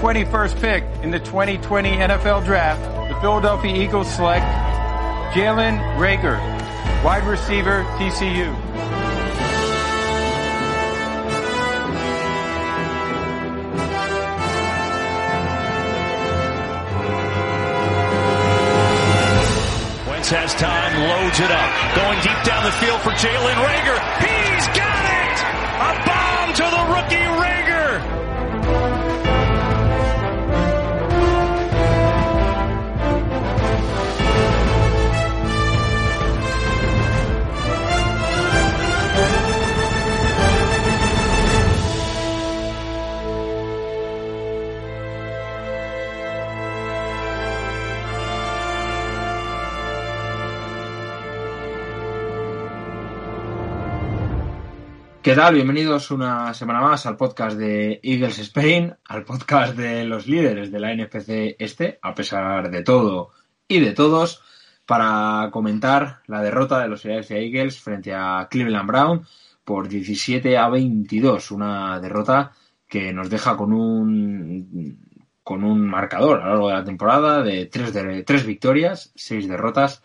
21st pick in the 2020 NFL Draft, the Philadelphia Eagles select Jalen Rager, wide receiver, TCU. Wentz has time, loads it up. Going deep down the field for Jalen Rager. He's got it! A bomb to the rookie Rager! ¿Qué tal? Bienvenidos una semana más al podcast de Eagles Spain, al podcast de los líderes de la NFC Este, a pesar de todo y de todos, para comentar la derrota de los Philadelphia Eagles frente a Cleveland Brown por 17 a 22, una derrota que nos deja con un con un marcador a lo largo de la temporada de tres, de, tres victorias, seis derrotas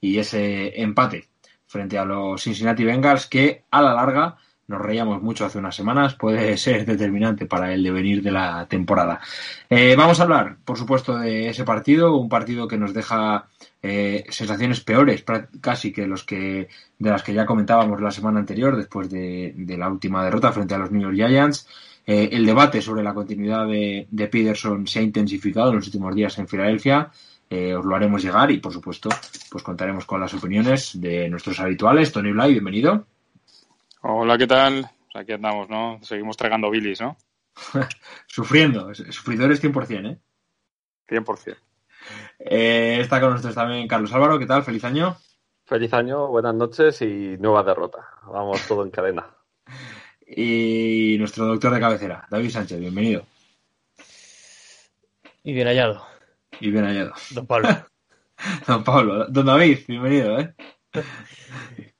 y ese empate frente a los Cincinnati Bengals que a la larga nos reíamos mucho hace unas semanas, puede ser determinante para el devenir de la temporada. Eh, vamos a hablar, por supuesto, de ese partido, un partido que nos deja eh, sensaciones peores casi que los que de las que ya comentábamos la semana anterior, después de, la última derrota frente a los New York Giants. Eh, el debate sobre la continuidad de, de, Peterson se ha intensificado en los últimos días en Filadelfia. os lo haremos llegar y, por supuesto, pues contaremos con las opiniones de nuestros habituales. Tony Blay, bienvenido. Hola, ¿qué tal? Pues aquí andamos, ¿no? Seguimos tragando bilis, ¿no? Sufriendo, sufridores 100%, ¿eh? 100%. Eh, está con nosotros también Carlos Álvaro, ¿qué tal? Feliz año. Feliz año, buenas noches y nueva derrota. Vamos todo en cadena. y nuestro doctor de cabecera, David Sánchez, bienvenido. Y bien hallado. Y bien hallado. Don Pablo. Don Pablo, don David, bienvenido, ¿eh?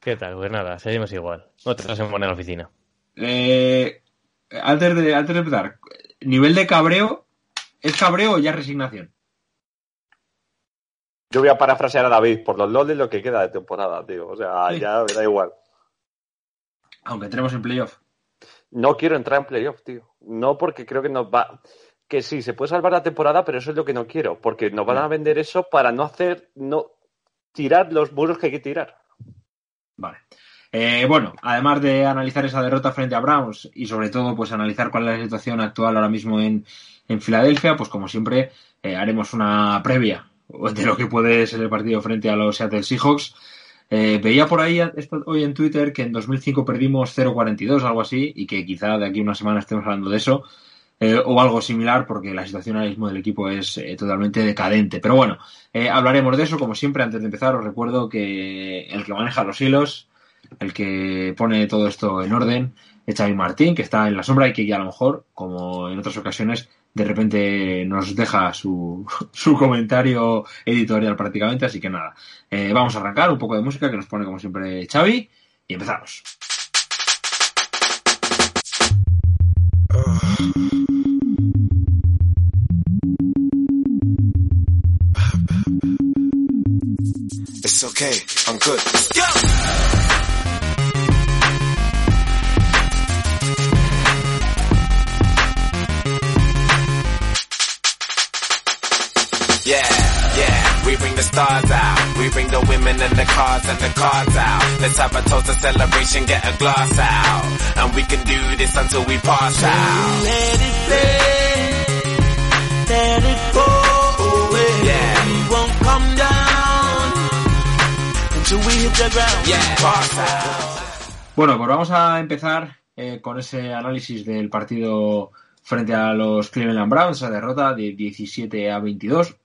¿Qué tal? Pues nada, seguimos igual. Otra semana en la oficina. Eh, antes, de, antes de empezar, nivel de cabreo, ¿es cabreo o ya resignación? Yo voy a parafrasear a David por los loles lo que queda de temporada, tío. O sea, sí. ya me da igual. Aunque entremos en playoff. No quiero entrar en playoff, tío. No porque creo que nos va. Que sí, se puede salvar la temporada, pero eso es lo que no quiero. Porque nos van a vender eso para no hacer. no tirar los muros que hay que tirar. Vale. Eh, bueno, además de analizar esa derrota frente a Browns y sobre todo pues analizar cuál es la situación actual ahora mismo en, en Filadelfia, pues como siempre eh, haremos una previa de lo que puede ser el partido frente a los Seattle Seahawks. Eh, veía por ahí hoy en Twitter que en 2005 perdimos 0-42, algo así, y que quizá de aquí a una semana estemos hablando de eso. Eh, o algo similar, porque la situación ahora mismo del equipo es eh, totalmente decadente. Pero bueno, eh, hablaremos de eso. Como siempre, antes de empezar, os recuerdo que el que maneja los hilos, el que pone todo esto en orden, es Xavi Martín, que está en la sombra y que ya a lo mejor, como en otras ocasiones, de repente nos deja su, su comentario editorial prácticamente. Así que nada, vamos a arrancar un poco de música que nos pone como siempre Xavi y empezamos. It's okay, I'm good. Go! Yeah, yeah, we bring the stars out. We bring the women and the cars and the cars out. Let's have a toast, a celebration, get a glass out. And we can do this until we pass out. Let it play, let it go away. Yeah. We won't come down Bueno, pues vamos a empezar eh, con ese análisis del partido frente a los Cleveland Browns, esa derrota de 17 a 22.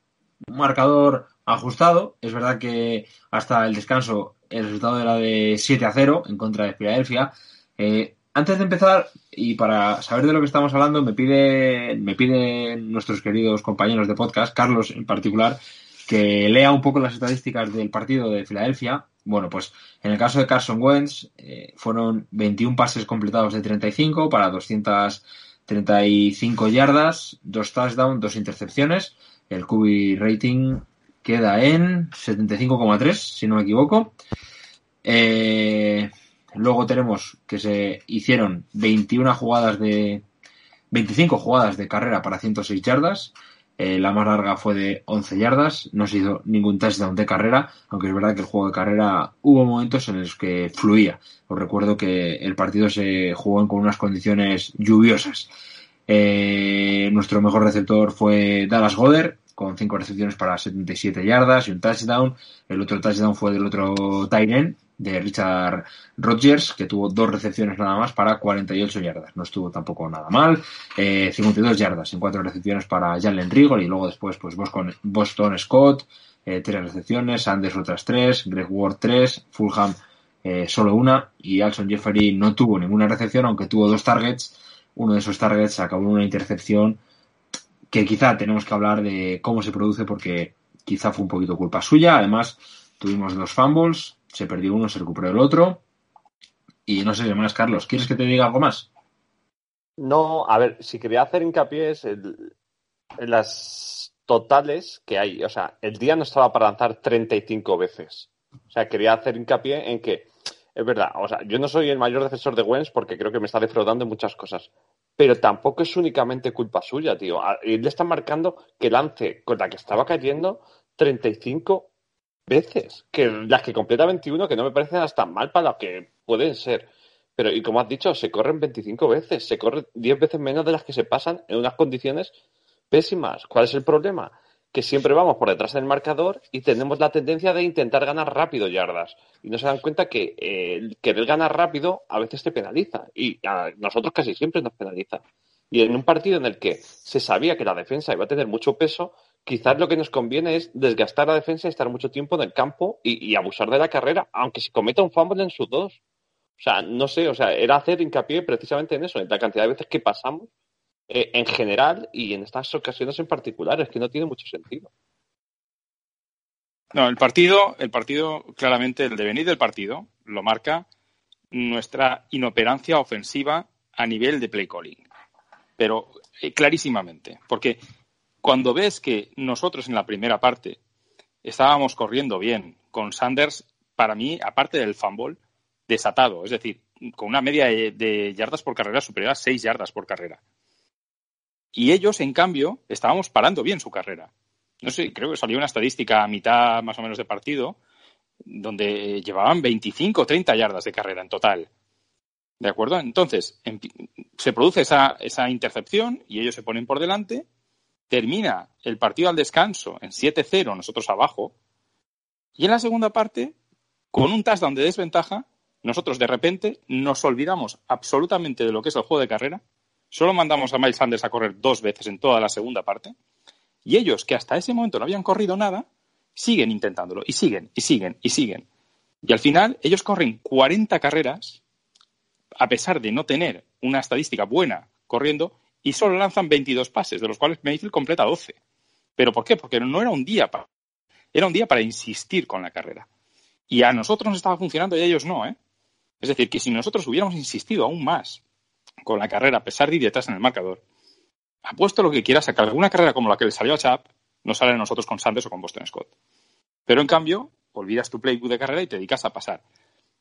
Un marcador ajustado. Es verdad que hasta el descanso el resultado era de 7 a 0 en contra de Filadelfia. Eh, antes de empezar, y para saber de lo que estamos hablando, me pide, me piden nuestros queridos compañeros de podcast, Carlos en particular, que lea un poco las estadísticas del partido de Filadelfia. Bueno, pues en el caso de Carson Wentz, eh, fueron 21 pases completados de 35 para 200 35 yardas, dos touchdowns, dos intercepciones. El QB rating queda en 75,3, si no me equivoco. Eh, luego tenemos que se hicieron 21 jugadas de 25 jugadas de carrera para 106 yardas. Eh, la más larga fue de 11 yardas. No se hizo ningún touchdown de carrera, aunque es verdad que el juego de carrera hubo momentos en los que fluía. Os recuerdo que el partido se jugó con unas condiciones lluviosas. Eh, nuestro mejor receptor fue Dallas Goder, con 5 recepciones para 77 yardas y un touchdown. El otro touchdown fue del otro Tyren, de Richard Rodgers, que tuvo dos recepciones nada más para 48 yardas. No estuvo tampoco nada mal. Eh, 52 yardas en cuatro recepciones para Jalen Rigor y luego después pues Boston, Scott, eh, tres recepciones, Sanders otras tres, Greg Ward tres, Fulham eh, solo una y Alson Jeffery no tuvo ninguna recepción, aunque tuvo dos targets. Uno de esos targets acabó en una intercepción que quizá tenemos que hablar de cómo se produce porque quizá fue un poquito culpa suya. Además, tuvimos dos fumbles, se perdió uno, se recuperó el otro. Y no sé qué más, Carlos, ¿quieres que te diga algo más? No, a ver, si quería hacer hincapié es el- en las totales que hay. O sea, el día no estaba para lanzar 35 veces. O sea, quería hacer hincapié en que, es verdad, o sea, yo no soy el mayor defensor de Wentz porque creo que me está defraudando en muchas cosas. Pero tampoco es únicamente culpa suya, tío. Le está marcando que lance con la que estaba cayendo 35 veces. Que las que completa 21, que no me parecen hasta mal para lo que pueden ser. Pero, y como has dicho, se corren 25 veces, se corre 10 veces menos de las que se pasan en unas condiciones pésimas. ¿Cuál es el problema? Que siempre vamos por detrás del marcador y tenemos la tendencia de intentar ganar rápido yardas. Y no se dan cuenta que eh, el querer ganar rápido a veces te penaliza. Y a nosotros casi siempre nos penaliza. Y en un partido en el que se sabía que la defensa iba a tener mucho peso, quizás lo que nos conviene es desgastar la defensa y estar mucho tiempo en el campo y, abusar de la carrera, aunque se cometa un fumble en sus dos. O sea, no sé, o sea, era hacer hincapié precisamente en eso, en la cantidad de veces que pasamos eh, en general y en estas ocasiones en particular, es que no tiene mucho sentido. No, el partido, el partido, claramente, el devenir del partido lo marca nuestra inoperancia ofensiva a nivel de play calling. Pero eh, clarísimamente, porque cuando ves que nosotros en la primera parte estábamos corriendo bien, con Sanders, para mí, aparte del fumble, desatado, es decir, con una media de, yardas por carrera superior a 6 yardas por carrera. Y ellos, en cambio, estábamos parando bien su carrera. No sé, creo que salió una estadística a mitad más o menos de partido, donde llevaban 25 o 30 yardas de carrera en total. ¿De acuerdo? Entonces, se produce esa intercepción y ellos se ponen por delante. Termina el partido al descanso en 7-0, nosotros abajo. Y en la segunda parte, con un touchdown de desventaja, nosotros de repente nos olvidamos absolutamente de lo que es el juego de carrera. Solo mandamos a Miles Sanders a correr dos veces en toda la segunda parte. Y ellos, que hasta ese momento no habían corrido nada, siguen intentándolo. Y siguen, y siguen, y siguen. Y al final, ellos corren 40 carreras, a pesar de no tener una estadística buena corriendo, y solo lanzan 22 pases, de los cuales Mayfield completa 12. ¿Pero por qué? Porque no era un día para. Era un día para insistir con la carrera. Y a nosotros nos estaba funcionando y a ellos no, ¿eh? Es decir, que si nosotros hubiéramos insistido aún más con la carrera, a pesar de ir detrás en el marcador, apuesto lo que quieras a que alguna carrera como la que le salió a Chap no sale a nosotros con Sanders o con Boston Scott. Pero en cambio, olvidas tu playbook de carrera y te dedicas a pasar.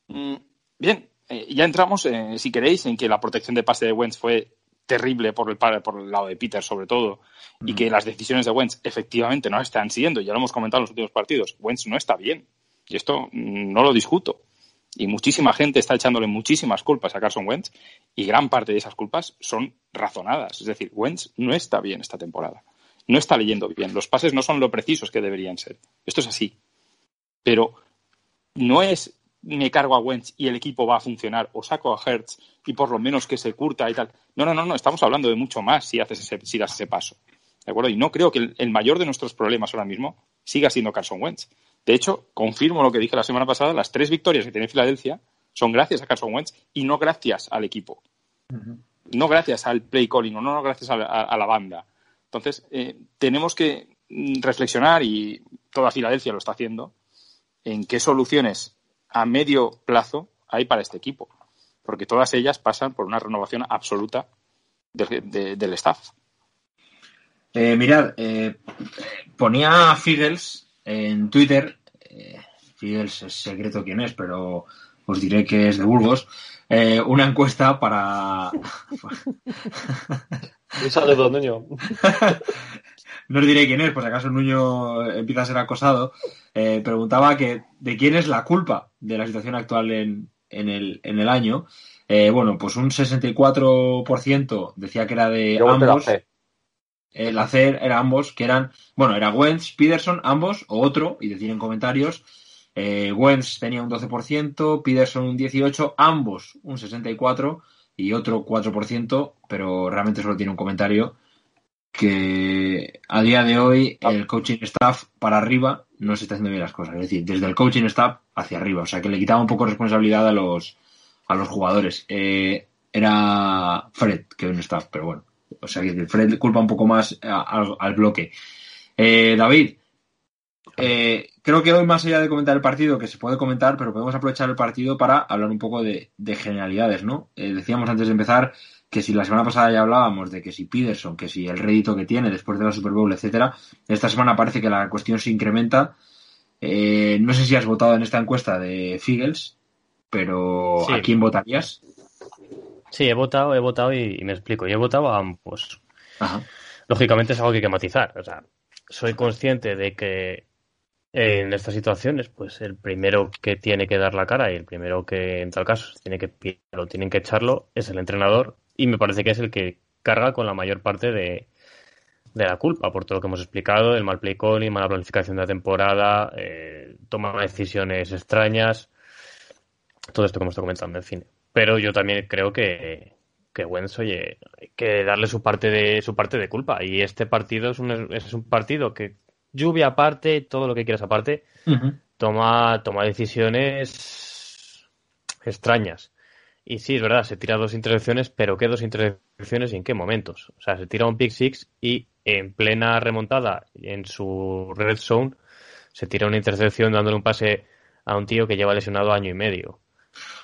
Mm, bien, eh, ya entramos, eh, si queréis, en que la protección de pase de Wentz fue terrible por el, por el lado de Peter, sobre todo, y que las decisiones de Wentz efectivamente no están siendo, ya lo hemos comentado en los últimos partidos, Wentz no está bien. Y esto no lo discuto. Y muchísima gente está echándole muchísimas culpas a Carson Wentz y gran parte de esas culpas son razonadas. Es decir, Wentz no está bien esta temporada. No está leyendo bien. Los pases no son lo precisos que deberían ser. Esto es así. Pero no es me cargo a Wentz y el equipo va a funcionar o saco a Hertz y por lo menos que se curta y tal. No, no, no, no. Estamos hablando de mucho más si haces ese, si das ese paso. ¿De acuerdo? Y no creo que el, el mayor de nuestros problemas ahora mismo siga siendo Carson Wentz. De hecho, confirmo lo que dije la semana pasada, las tres victorias que tiene Filadelfia son gracias a Carson Wentz y no gracias al equipo. No gracias al play calling o no gracias a, a- a la banda. Entonces, eh, tenemos que mm, reflexionar, y toda Filadelfia lo está haciendo, en qué soluciones a medio plazo hay para este equipo. Porque todas ellas pasan por una renovación absoluta del, de- del staff. Eh, mirad, eh, ponía Figels en Twitter, eh, Figels es secreto quién es, pero os diré que es de Burgos, eh, una encuesta para... Un saludo, Nuño. no os diré quién es, por si acaso Nuño empieza a ser acosado, eh, preguntaba que de quién es la culpa de la situación actual en, en el, en el año. Eh, bueno, pues un 64% decía que era de Yo ambos. El hacer era ambos, que eran, bueno, era Wentz, Peterson, ambos, o otro, y decir en comentarios. Eh, Wentz tenía un 12%, Peterson un 18%, ambos un 64% y otro 4%, pero realmente solo tiene un comentario que a día de hoy el coaching staff para arriba no se está haciendo bien las cosas. Es decir, desde el coaching staff hacia arriba. O sea, que le quitaba un poco de responsabilidad a los, a los jugadores. Eh, era Fred que un staff, pero bueno. O sea, que Fred culpa un poco más al bloque. Eh, David, eh, creo que hoy, más allá de comentar el partido, que se puede comentar, pero podemos aprovechar el partido para hablar un poco de, de generalidades, ¿no? Eh, decíamos antes de empezar que si la semana pasada ya hablábamos de que si Peterson, que si el rédito que tiene después de la Super Bowl, etcétera, esta semana parece que la cuestión se incrementa. Eh, no sé si has votado en esta encuesta de Figels, pero Sí. ¿a quién votarías? Sí, he votado, he votado y, y me explico. Yo he votado a ambos. Ajá. Lógicamente es algo que hay que matizar. O sea, soy consciente de que en estas situaciones, pues el primero que tiene que dar la cara y el primero que, en tal caso, tiene que pillarlo, tienen que echarlo, es el entrenador. Y me parece que es el que carga con la mayor parte de, de la culpa por todo lo que hemos explicado, el mal play calling, mala planificación de la temporada, eh, toma de decisiones extrañas, todo esto que hemos estado comentando en cine. Pero yo también creo que, que Wentz, oye, hay que darle su parte de su parte de culpa. Y este partido es un, es un partido que lluvia aparte, todo lo que quieras aparte, toma, toma decisiones extrañas. Y sí, es verdad, se tira dos intercepciones, pero ¿qué dos intercepciones y en qué momentos? O sea, se tira un pick six y en plena remontada, en su red zone, se tira una intercepción dándole un pase a un tío que lleva lesionado año y medio.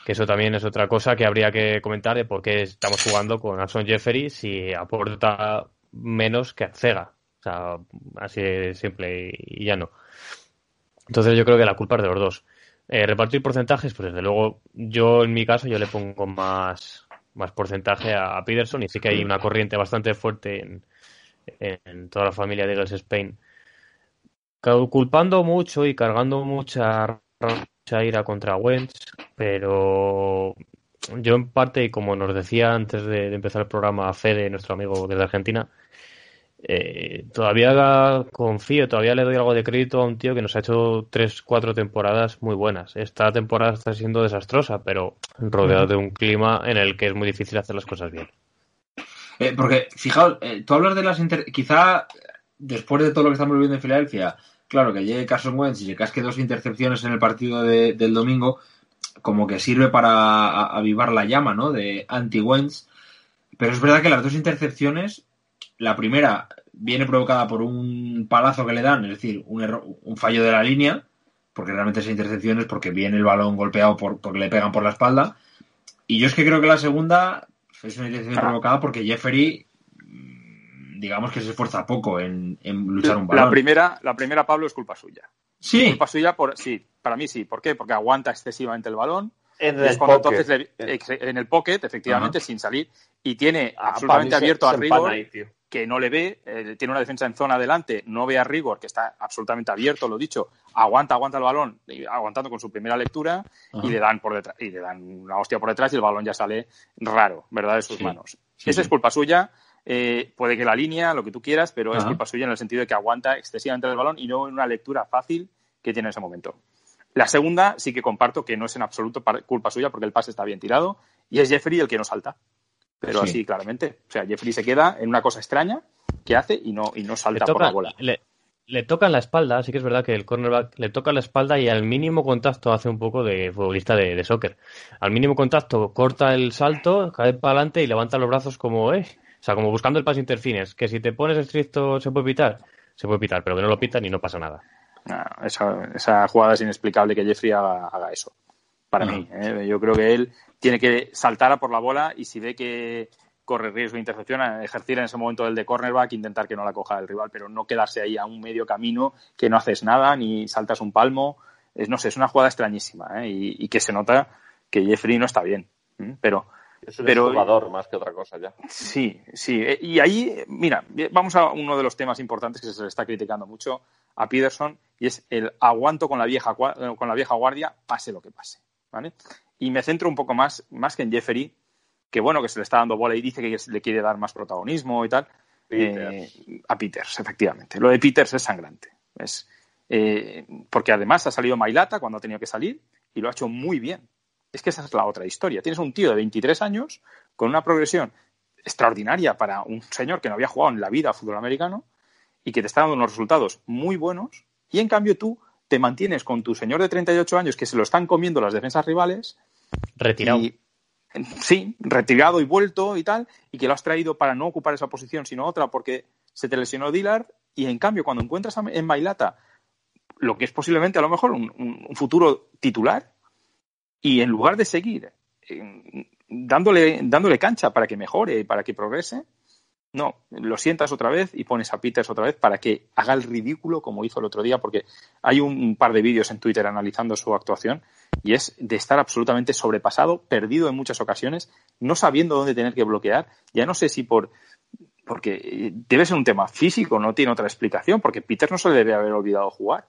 Que eso también es otra cosa que habría que comentar de por qué estamos jugando con Alson Jeffery si aporta menos que Arcega. O sea, así de simple y ya no. Entonces yo creo que la culpa es de los dos. Eh, repartir porcentajes, pues desde luego, yo en mi caso yo le pongo más, más porcentaje a, Peterson y sí que hay una corriente bastante fuerte en, en toda la familia de Eagles Spain. Culpando mucho y cargando mucha, mucha ira contra Wentz, pero yo en parte, y como nos decía antes de, de empezar el programa Fede, nuestro amigo desde Argentina, eh, todavía confío, todavía le doy algo de crédito a un tío que nos ha hecho tres, cuatro temporadas muy buenas. Esta temporada está siendo desastrosa, pero rodeado de un clima en el que es muy difícil hacer las cosas bien. Eh, porque, fijaos, eh, tú hablas de las inter... Quizá después de todo lo que estamos viviendo en Filadelfia, claro, que llegue Carson Wentz y le casque dos intercepciones en el partido de- del domingo, como que sirve para avivar la llama, ¿no? De anti-Wentz. Pero es verdad que las dos intercepciones, la primera viene provocada por un palazo que le dan, es decir, un, error- un fallo de la línea, porque realmente esa intercepción es porque viene el balón golpeado por, porque le pegan por la espalda. Y yo es que creo que la segunda es una intercepción provocada porque Jeffery, mm, digamos que se esfuerza poco en, en luchar un balón. La primera, la primera, Pablo, es culpa suya. Sí, Culpa suya, por, sí, para mí sí. ¿Por qué? Porque aguanta excesivamente el balón. En es el pocket. entonces le- en el pocket, efectivamente, Ajá. sin salir, y tiene Ah, absolutamente mí se- abierto a se Rigor, ahí, que no le ve, eh, tiene una defensa en zona adelante, no ve a Rigor, que está absolutamente abierto, lo dicho, aguanta, aguanta el balón, aguantando con su primera lectura, Ajá. y le dan por detrás, y le dan una hostia por detrás y el balón ya sale raro, ¿verdad? De sus Sí. manos. Sí, Esa sí. es culpa suya. eh, puede que la línea, lo que tú quieras, pero es culpa suya en el sentido de que aguanta excesivamente el balón y no en una lectura fácil que tiene en ese momento. La segunda sí que comparto que no es en absoluto culpa suya porque el pase está bien tirado y es Jeffrey el que no salta. Pero Sí. así, claramente. O sea, Jeffrey se queda en una cosa extraña que hace y no, y no salta por la bola. le, le toca en la espalda, sí que es verdad que el cornerback le toca la espalda y al mínimo contacto hace un poco de futbolista de, de soccer. Al mínimo contacto corta el salto, cae para adelante y levanta los brazos como, eh, o sea, como buscando el paso interfines, que si te pones estricto se puede pitar, se puede pitar, pero que no lo pitan y no pasa nada. Ah, esa, esa jugada es inexplicable que Jeffrey haga, haga eso. Para Ajá. mí. ¿eh? Yo creo que él tiene que saltar a por la bola y si ve que corre riesgo de intercepción, ejercer en ese momento el de cornerback, intentar que no la coja el rival, pero no quedarse ahí a un medio camino que no haces nada ni saltas un palmo. Es, no sé, es una jugada extrañísima ¿eh? y, y, que se nota que Jeffrey no está bien. ¿eh? Pero, Es un pero jugador más que otra cosa ya. Sí, sí. Eh, Y ahí, mira, vamos a uno de los temas importantes que se le está criticando mucho a Peterson y es el aguanto con la vieja, cua- con la vieja guardia, pase lo que pase. ¿Vale? Y me centro un poco más, más que en Jeffery, que bueno, que se le está dando bola y dice que le quiere dar más protagonismo y tal. Peters. eh, a Peters, efectivamente. Lo de Peters es sangrante. Es, eh, porque además ha salido Mailata cuando ha tenido que salir y lo ha hecho muy bien. Es que esa es la otra historia. Tienes un tío de 23 años con una progresión extraordinaria para un señor que no había jugado en la vida a fútbol americano y que te está dando unos resultados muy buenos y en cambio tú te mantienes con tu señor de 38 años que se lo están comiendo las defensas rivales Retirado. y, sí, retirado y vuelto y tal, y que lo has traído para no ocupar esa posición, sino otra porque se te lesionó Dillard, y en cambio, cuando encuentras en Mailata lo que es posiblemente a lo mejor un, un- un futuro titular, y en lugar de seguir eh, dándole, dándole cancha para que mejore, para que progrese, no, lo sientas otra vez y pones a Peters otra vez para que haga el ridículo como hizo el otro día, porque hay un, par de vídeos en Twitter analizando su actuación y es de estar absolutamente sobrepasado, perdido en muchas ocasiones, no sabiendo dónde tener que bloquear. Ya no sé si por porque debe ser un tema físico, no tiene otra explicación, porque Peters no se le debe haber olvidado jugar.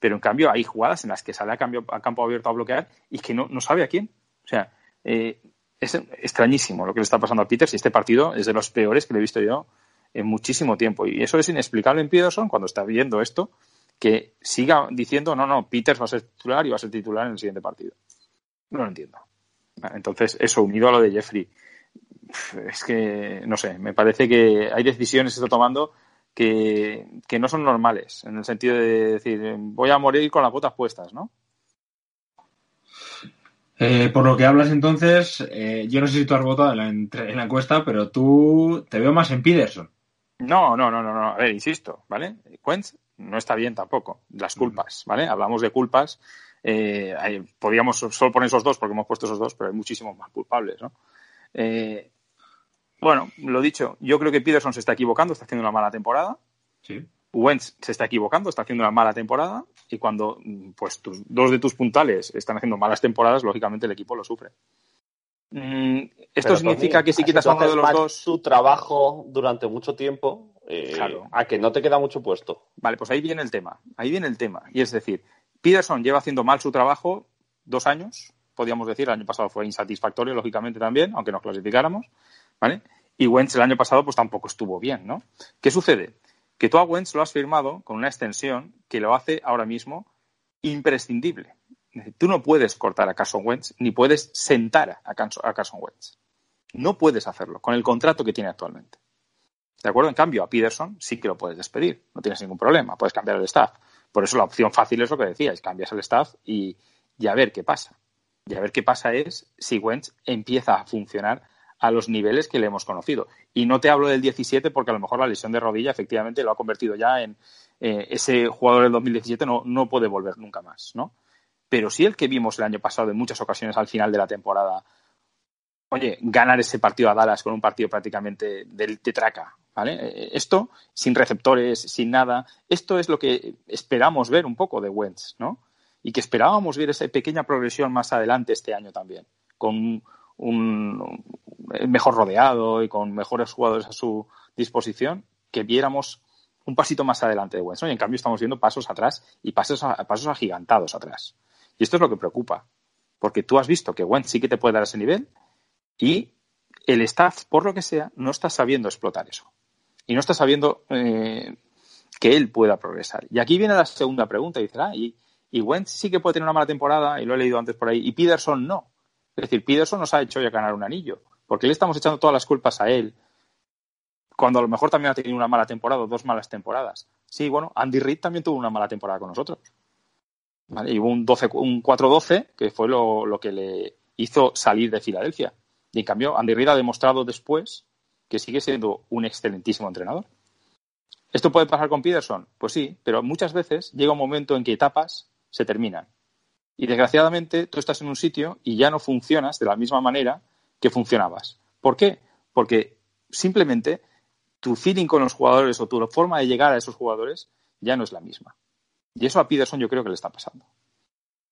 Pero en cambio hay jugadas en las que sale a, cambio, a campo abierto a bloquear y que no, no sabe a quién. O sea, eh, es extrañísimo lo que le está pasando a Peters y este partido es de los peores que le he visto yo en muchísimo tiempo. Y eso es inexplicable en Peterson cuando está viendo esto, que siga diciendo, no, no, Peters va a ser titular y va a ser titular en el siguiente partido. No lo entiendo. Entonces, eso unido a lo de Jeffrey, es que, no sé, me parece que hay decisiones que está tomando que, que no son normales, en el sentido de decir, voy a morir con las botas puestas, ¿no? Eh, por lo que hablas entonces, eh, yo no sé si tú has votado en la, entre- en la encuesta, pero tú te veo más en Peterson. No, no, no, no, no. A ver, insisto, ¿vale? Quentz no está bien tampoco. Las culpas, ¿vale? Hablamos de culpas. Eh, hay- podríamos solo poner esos dos porque hemos puesto esos dos, pero hay muchísimos más culpables, ¿no? Eh, bueno, lo dicho, yo creo que Peterson se está equivocando, está haciendo una mala temporada. Sí. Wentz se está equivocando, está haciendo una mala temporada y cuando pues tus, dos de tus puntales están haciendo malas temporadas, lógicamente el equipo lo sufre. Mm, esto Pero, significa Tony, que si quitas a uno de los mal dos, tu trabajo durante mucho tiempo, eh, Claro. a que no te queda mucho puesto. Vale, pues ahí viene el tema. Ahí viene el tema. Y es decir, Peterson lleva haciendo mal su trabajo dos años, podríamos decir, el año pasado fue insatisfactorio, lógicamente también, aunque nos clasificáramos, ¿vale? Y Wentz el año pasado pues tampoco estuvo bien, ¿no? ¿Qué sucede? Que tú a Wentz lo has firmado con una extensión que lo hace ahora mismo imprescindible. Tú no puedes cortar a Carson Wentz ni puedes sentar a Carson Wentz. No puedes hacerlo con el contrato que tiene actualmente. ¿De acuerdo? En cambio, a Peterson sí que lo puedes despedir. No tienes ningún problema. Puedes cambiar el staff. Por eso la opción fácil es lo que decíais. Cambias el staff y, y a ver qué pasa. Y a ver qué pasa es si Wentz empieza a funcionar a los niveles que le hemos conocido. Y no te hablo del 17 porque a lo mejor la lesión de rodilla efectivamente lo ha convertido ya en eh, ese jugador del 2017 no, no puede volver nunca más, ¿no? Pero sí el que vimos el año pasado en muchas ocasiones al final de la temporada, oye, ganar ese partido a Dallas con un partido prácticamente de, de traca, ¿vale? Eh, Esto, sin receptores, sin nada, esto es lo que esperamos ver un poco de Wentz, ¿no? Y que esperábamos ver esa pequeña progresión más adelante este año también, con un, un mejor rodeado y con mejores jugadores a su disposición, que viéramos un pasito más adelante de Wentz. Y en cambio estamos viendo pasos atrás y pasos, a- pasos agigantados atrás. Y esto es lo que preocupa, porque tú has visto que Wentz sí que te puede dar ese nivel y el staff, por lo que sea, no está sabiendo explotar eso. Y no está sabiendo eh, que él pueda progresar. Y aquí viene la segunda pregunta. Y dices, ah, y, y Wentz sí que puede tener una mala temporada, y lo he leído antes por ahí, y Peterson no. Es decir, Peterson nos ha hecho ya ganar un anillo. Porque le estamos echando todas las culpas a él. Cuando a lo mejor también ha tenido una mala temporada o dos malas temporadas. Sí, bueno, Andy Reid también tuvo una mala temporada con nosotros. Y hubo un, 12 un 4-12 que fue lo, lo que le hizo salir de Filadelfia. Y en cambio, Andy Reid ha demostrado después que sigue siendo un excelentísimo entrenador. ¿Esto puede pasar con Peterson? Pues sí, pero muchas veces llega un momento en que etapas se terminan. Y desgraciadamente tú estás en un sitio y ya no funcionas de la misma manera que funcionabas. ¿Por qué? porque simplemente tu feeling con los jugadores o tu forma de llegar a esos jugadores ya no es la misma. Y eso a Peterson yo creo que le está pasando.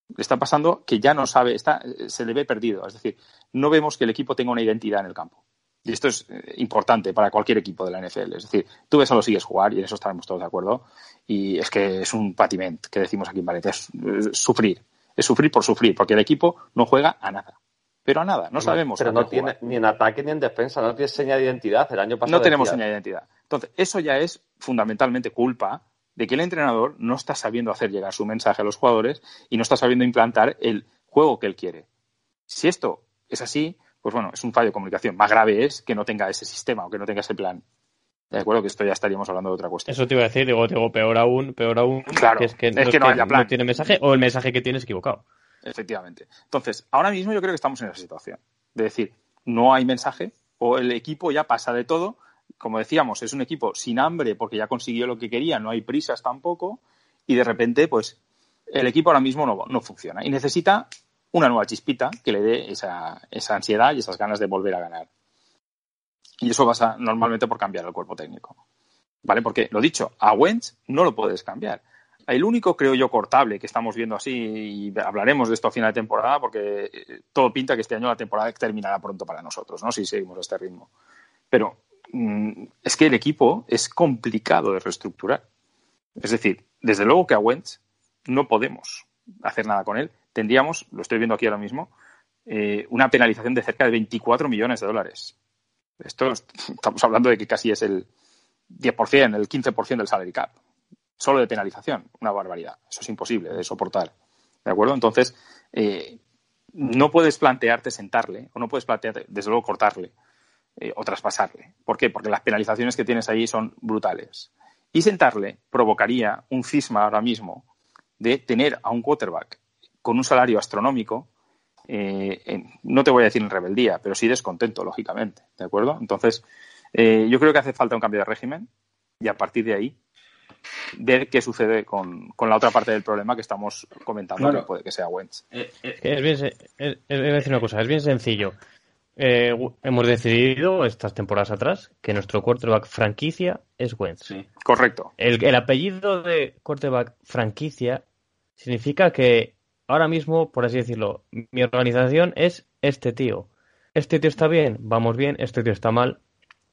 Le está pasando que ya no sabe, está, se le ve perdido. Es decir, no vemos que el equipo tenga una identidad en el campo. Y esto es eh, importante para cualquier equipo de la NFL. Es decir, tú ves a los sigues jugar y en eso estaremos todos de acuerdo. Y es que es un patiment que decimos aquí en Valencia. Es, sufrir. Es sufrir por sufrir, porque el equipo no juega a nada. Pero a nada, no sabemos. Pero no tiene jugar. ni en ataque ni en defensa, no tiene señal de identidad. El año pasado No tenemos señal de identidad. Entonces, eso ya es fundamentalmente culpa de que el entrenador no está sabiendo hacer llegar su mensaje a los jugadores y no está sabiendo implantar el juego que él quiere. Si esto es así, pues bueno, es un fallo de comunicación. Más grave es que no tenga ese sistema o que no tenga ese plan. De acuerdo, que esto ya estaríamos hablando de otra cuestión. Eso te iba a decir, digo, digo peor aún, peor aún, Claro, que es que, es no, que no haya plan. tiene mensaje o el mensaje que tiene es equivocado. Efectivamente. Entonces, ahora mismo yo creo que estamos en esa situación. De decir, no hay mensaje o el equipo ya pasa de todo. Como decíamos, es un equipo sin hambre porque ya consiguió lo que quería, no hay prisas tampoco. Y de repente, pues, el equipo ahora mismo no, no funciona. Y necesita una nueva chispita que le dé esa, esa ansiedad y esas ganas de volver a ganar. Y eso pasa normalmente por cambiar el cuerpo técnico. ¿Vale? Porque, lo dicho, a Wentz no lo puedes cambiar. El único, creo yo, cortable que estamos viendo así, y hablaremos de esto a final de temporada, porque eh, todo pinta que este año la temporada terminará pronto para nosotros, ¿no? Si seguimos a este ritmo. Pero mm, es que el equipo es complicado de reestructurar. Es decir, desde luego que a Wentz no podemos hacer nada con él. Tendríamos, lo estoy viendo aquí ahora mismo, eh, una penalización de cerca de 24 millones de dólares. Esto es- estamos hablando de que casi es el 10%, el 15% del salary cap. Solo de penalización, una barbaridad. Eso es imposible de soportar. ¿De acuerdo? Entonces, eh, no puedes plantearte sentarle, o no puedes plantearte, desde luego, cortarle eh, o traspasarle. ¿Por qué? Porque las penalizaciones que tienes ahí son brutales. Y sentarle provocaría un cisma ahora mismo de tener a un quarterback con un salario astronómico, eh, en- no te voy a decir en rebeldía, pero sí descontento, lógicamente. ¿De acuerdo? Entonces, eh, yo creo que hace falta un cambio de régimen y a partir de ahí ver qué sucede con, con la otra parte del problema que estamos comentando, Claro. que puede que sea Wentz. Eh, eh, Es bien, es, es- voy a decir una cosa, es bien sencillo. Eh, hemos decidido estas temporadas atrás que nuestro quarterback franquicia es Wentz. sí. Correcto. El, el apellido de quarterback franquicia significa que ahora mismo, por así decirlo, mi organización es este tío. Este tío está bien, vamos bien, este tío está mal,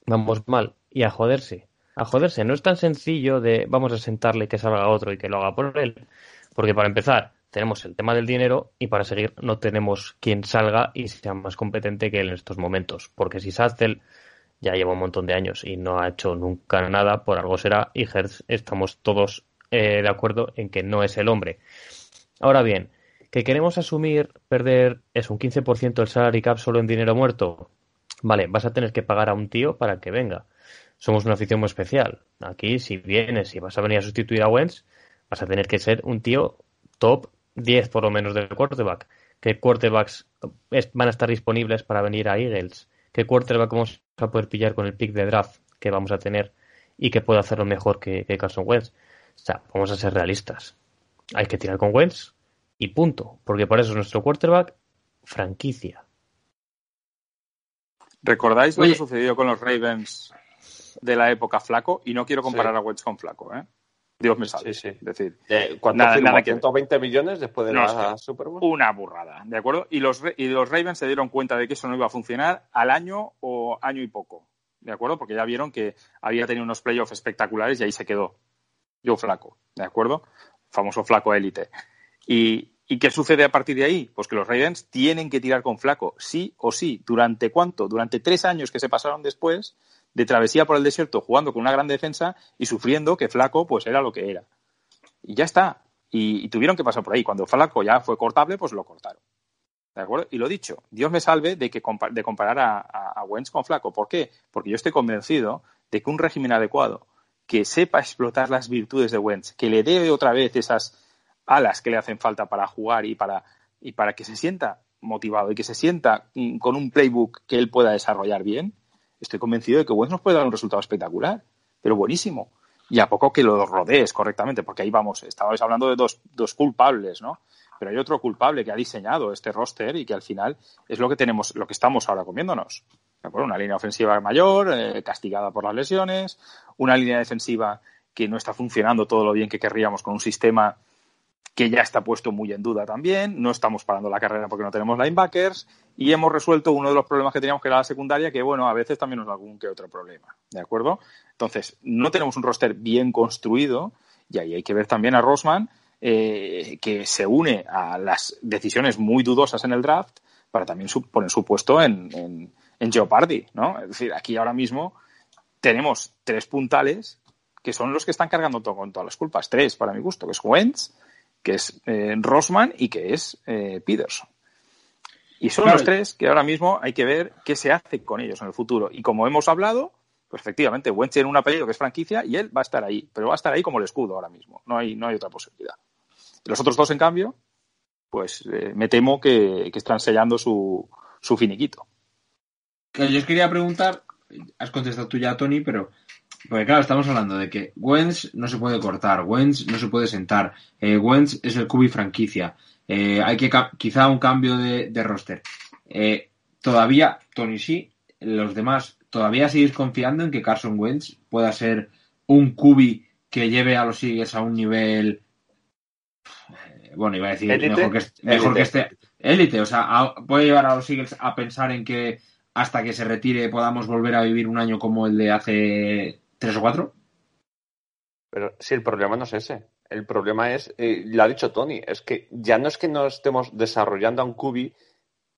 vamos mal. Y a joderse. A joderse. No es tan sencillo de vamos a sentarle que salga otro y que lo haga por él. Porque para empezar, tenemos el tema del dinero y para seguir no tenemos quien salga y sea más competente que él en estos momentos. Porque si Satzel ya lleva un montón de años y no ha hecho nunca nada, por algo será, y Hertz estamos todos eh, de acuerdo en que no es el hombre. Ahora bien, que queremos asumir perder es un 15% del salary cap solo en dinero muerto. Vale, vas a tener que pagar a un tío para que venga. Somos una afición muy especial. Aquí, si vienes y vas a venir a sustituir a Wentz, vas a tener que ser un tío top 10 por lo menos del quarterback. ¿Qué quarterbacks es- van a estar disponibles para venir a Eagles? ¿Qué quarterback vamos a poder pillar con el pick de draft que vamos a tener y que puede hacerlo mejor que, que Carson Wentz? O sea, vamos a ser realistas. Hay que tirar con Wentz y punto. Porque por eso es nuestro quarterback franquicia. ¿Recordáis lo que sucedió con los Ravens de la época Flaco? Y no quiero comparar Sí. a Wentz con Flaco, ¿eh? Dios me salve. Sí, sí. Es decir, Eh, ¿Cuánto Nada, firmó? nada que ver. ¿120 millones después de No, la. Super Bowl? una burrada, ¿de acuerdo? Y los, y los Ravens se dieron cuenta de que eso no iba a funcionar al año o año y poco, ¿de acuerdo? Porque ya vieron que había tenido unos playoffs espectaculares y ahí se quedó. Yo flaco, ¿de acuerdo? Famoso flaco élite. Y, ¿Y qué sucede a partir de ahí? Pues que los Ravens tienen que tirar con flaco, sí o sí. ¿Durante cuánto? Durante tres años que se pasaron después de travesía por el desierto jugando con una gran defensa y sufriendo que flaco pues era lo que era. Y ya está. Y, y tuvieron que pasar por ahí. Cuando Flaco ya fue cortable, pues lo cortaron. ¿De acuerdo? Y lo dicho, Dios me salve de, que compa- de comparar a, a, a Wentz con Flaco. ¿Por qué? Porque yo estoy convencido de que un régimen adecuado, que sepa explotar las virtudes de Wentz, que le dé otra vez esas alas que le hacen falta para jugar y para, y para que se sienta motivado y que se sienta mm, con un playbook que él pueda desarrollar bien, estoy convencido de que Wentz nos puede dar un resultado espectacular, pero buenísimo. Y a poco que lo rodees correctamente, porque ahí vamos, estabais hablando de dos, dos culpables, ¿no? Pero hay otro culpable que ha diseñado este roster y que al final es lo que tenemos, lo que estamos ahora comiéndonos. Una línea ofensiva mayor, eh, castigada por las lesiones, una línea defensiva que no está funcionando todo lo bien que querríamos con un sistema que ya está puesto muy en duda también, no estamos parando la carrera porque no tenemos linebackers y hemos resuelto uno de los problemas que teníamos que era la secundaria, que bueno, a veces también nos da algún que otro problema, ¿de acuerdo? Entonces, no tenemos un roster bien construido y ahí hay que ver también a Rosman, eh, que se une a las decisiones muy dudosas en el draft para también su poner su puesto en, en, Jeopardy, ¿no? Es decir, aquí ahora mismo tenemos tres puntales que son los que están cargando todo, con todas las culpas. Tres, para mi gusto, que es Wentz, que es eh, Rosman y que es eh, Peterson. Y son Claro. los tres que ahora mismo hay que ver qué se hace con ellos en el futuro. Y como hemos hablado, pues efectivamente, Wentz tiene un apellido que es franquicia y él va a estar ahí, pero va a estar ahí como el escudo ahora mismo. No hay, no hay otra posibilidad. Los otros dos, en cambio, pues eh, me temo que, que están sellando su, su finiquito. Yo os quería preguntar, has contestado tú ya, Tony, pero. Porque claro, estamos hablando de que Wentz no se puede cortar, Wentz no se puede sentar, eh, Wentz es el cubi franquicia, eh, hay que quizá un cambio de, de roster. Eh, todavía, Tony sí, los demás, ¿todavía seguís confiando en que Carson Wentz pueda ser un cubi que lleve a los Eagles a un nivel. Bueno, iba a decir mejor que, mejor que Élite. este. Élite, o sea, a- puede llevar a los Eagles a pensar en que hasta que se retire podamos volver a vivir un año como el de hace tres cuatro. Pero sí, el problema no es ese. El problema es, eh, lo ha dicho Tony, es que ya no es que no estemos desarrollando a un cubi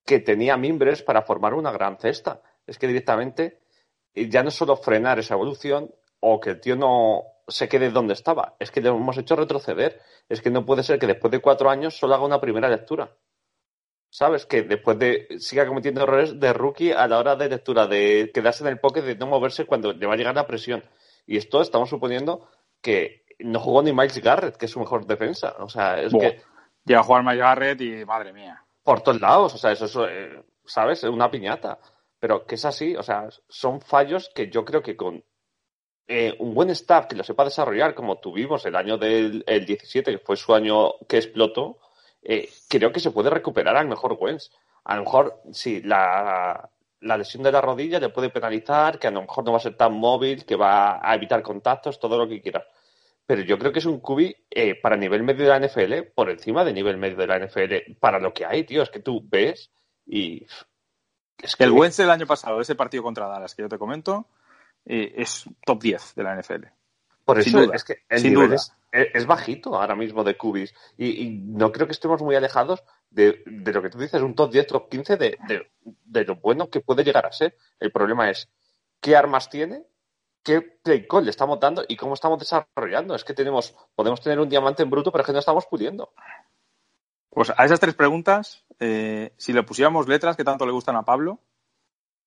que tenía mimbres para formar una gran cesta. Es que directamente eh, ya no es solo frenar esa evolución o que el tío no se quede donde estaba, es que le hemos hecho retroceder. Es que no puede ser que después de cuatro años solo haga una primera lectura. ¿Sabes? Que después de siga cometiendo errores de rookie a la hora de lectura, de quedarse en el pocket, de no moverse cuando le va a llegar la presión. Y esto estamos suponiendo que no jugó ni Miles Garrett, que es su mejor defensa. O sea, es Buah. que Llega a jugar Mike Garrett y madre mía. por todos lados, o sea, eso es, eh, ¿sabes? Es una piñata. Pero que es así, o sea, son fallos que yo creo que con eh, un buen staff que lo sepa desarrollar, como tuvimos el año del el 17, que fue su año que explotó, eh, creo que se puede recuperar al mejor Wentz. A lo mejor, sí, la, la lesión de la rodilla le puede penalizar, que a lo mejor no va a ser tan móvil, que va a evitar contactos, todo lo que quieras. Pero yo creo que es un cubi eh, para nivel medio de la NFL, por encima de nivel medio de la NFL, para lo que hay, tío. Es que tú ves y. Es que El Wentz del año pasado, ese partido contra Dallas que yo te comento, eh, es top 10 de la NFL. Por eso duda, es que el nivel es, bajito ahora mismo de cubis. Y, y no creo que estemos muy alejados de, de lo que tú dices, un top 10, top 15 de, de- de lo bueno que puede llegar a ser. El problema es qué armas tiene, qué play call le estamos dando y cómo estamos desarrollando. Es que tenemos, podemos tener un diamante en bruto, pero es que no estamos puliendo. Pues a esas tres preguntas, eh, si le pusiéramos letras que tanto le gustan a Pablo,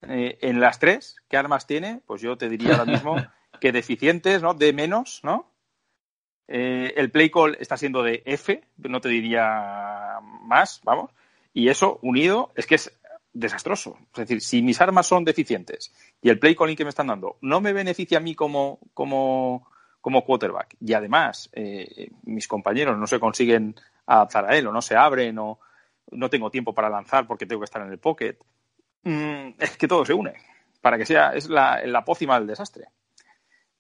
eh, en las tres, ¿qué armas tiene? Pues yo te diría ahora mismo que deficientes, ¿no? De menos, ¿no? Eh, el play call está siendo de F, no te diría más, vamos. Y eso unido es que es desastroso. Es decir, si mis armas son deficientes y el play calling que me están dando no me beneficia a mí como, como, como quarterback y además eh, mis compañeros no se consiguen adaptar a él o no se abren o no tengo tiempo para lanzar porque tengo que estar en el pocket, mm, es que todo se une para que sea, es la, la pócima del desastre.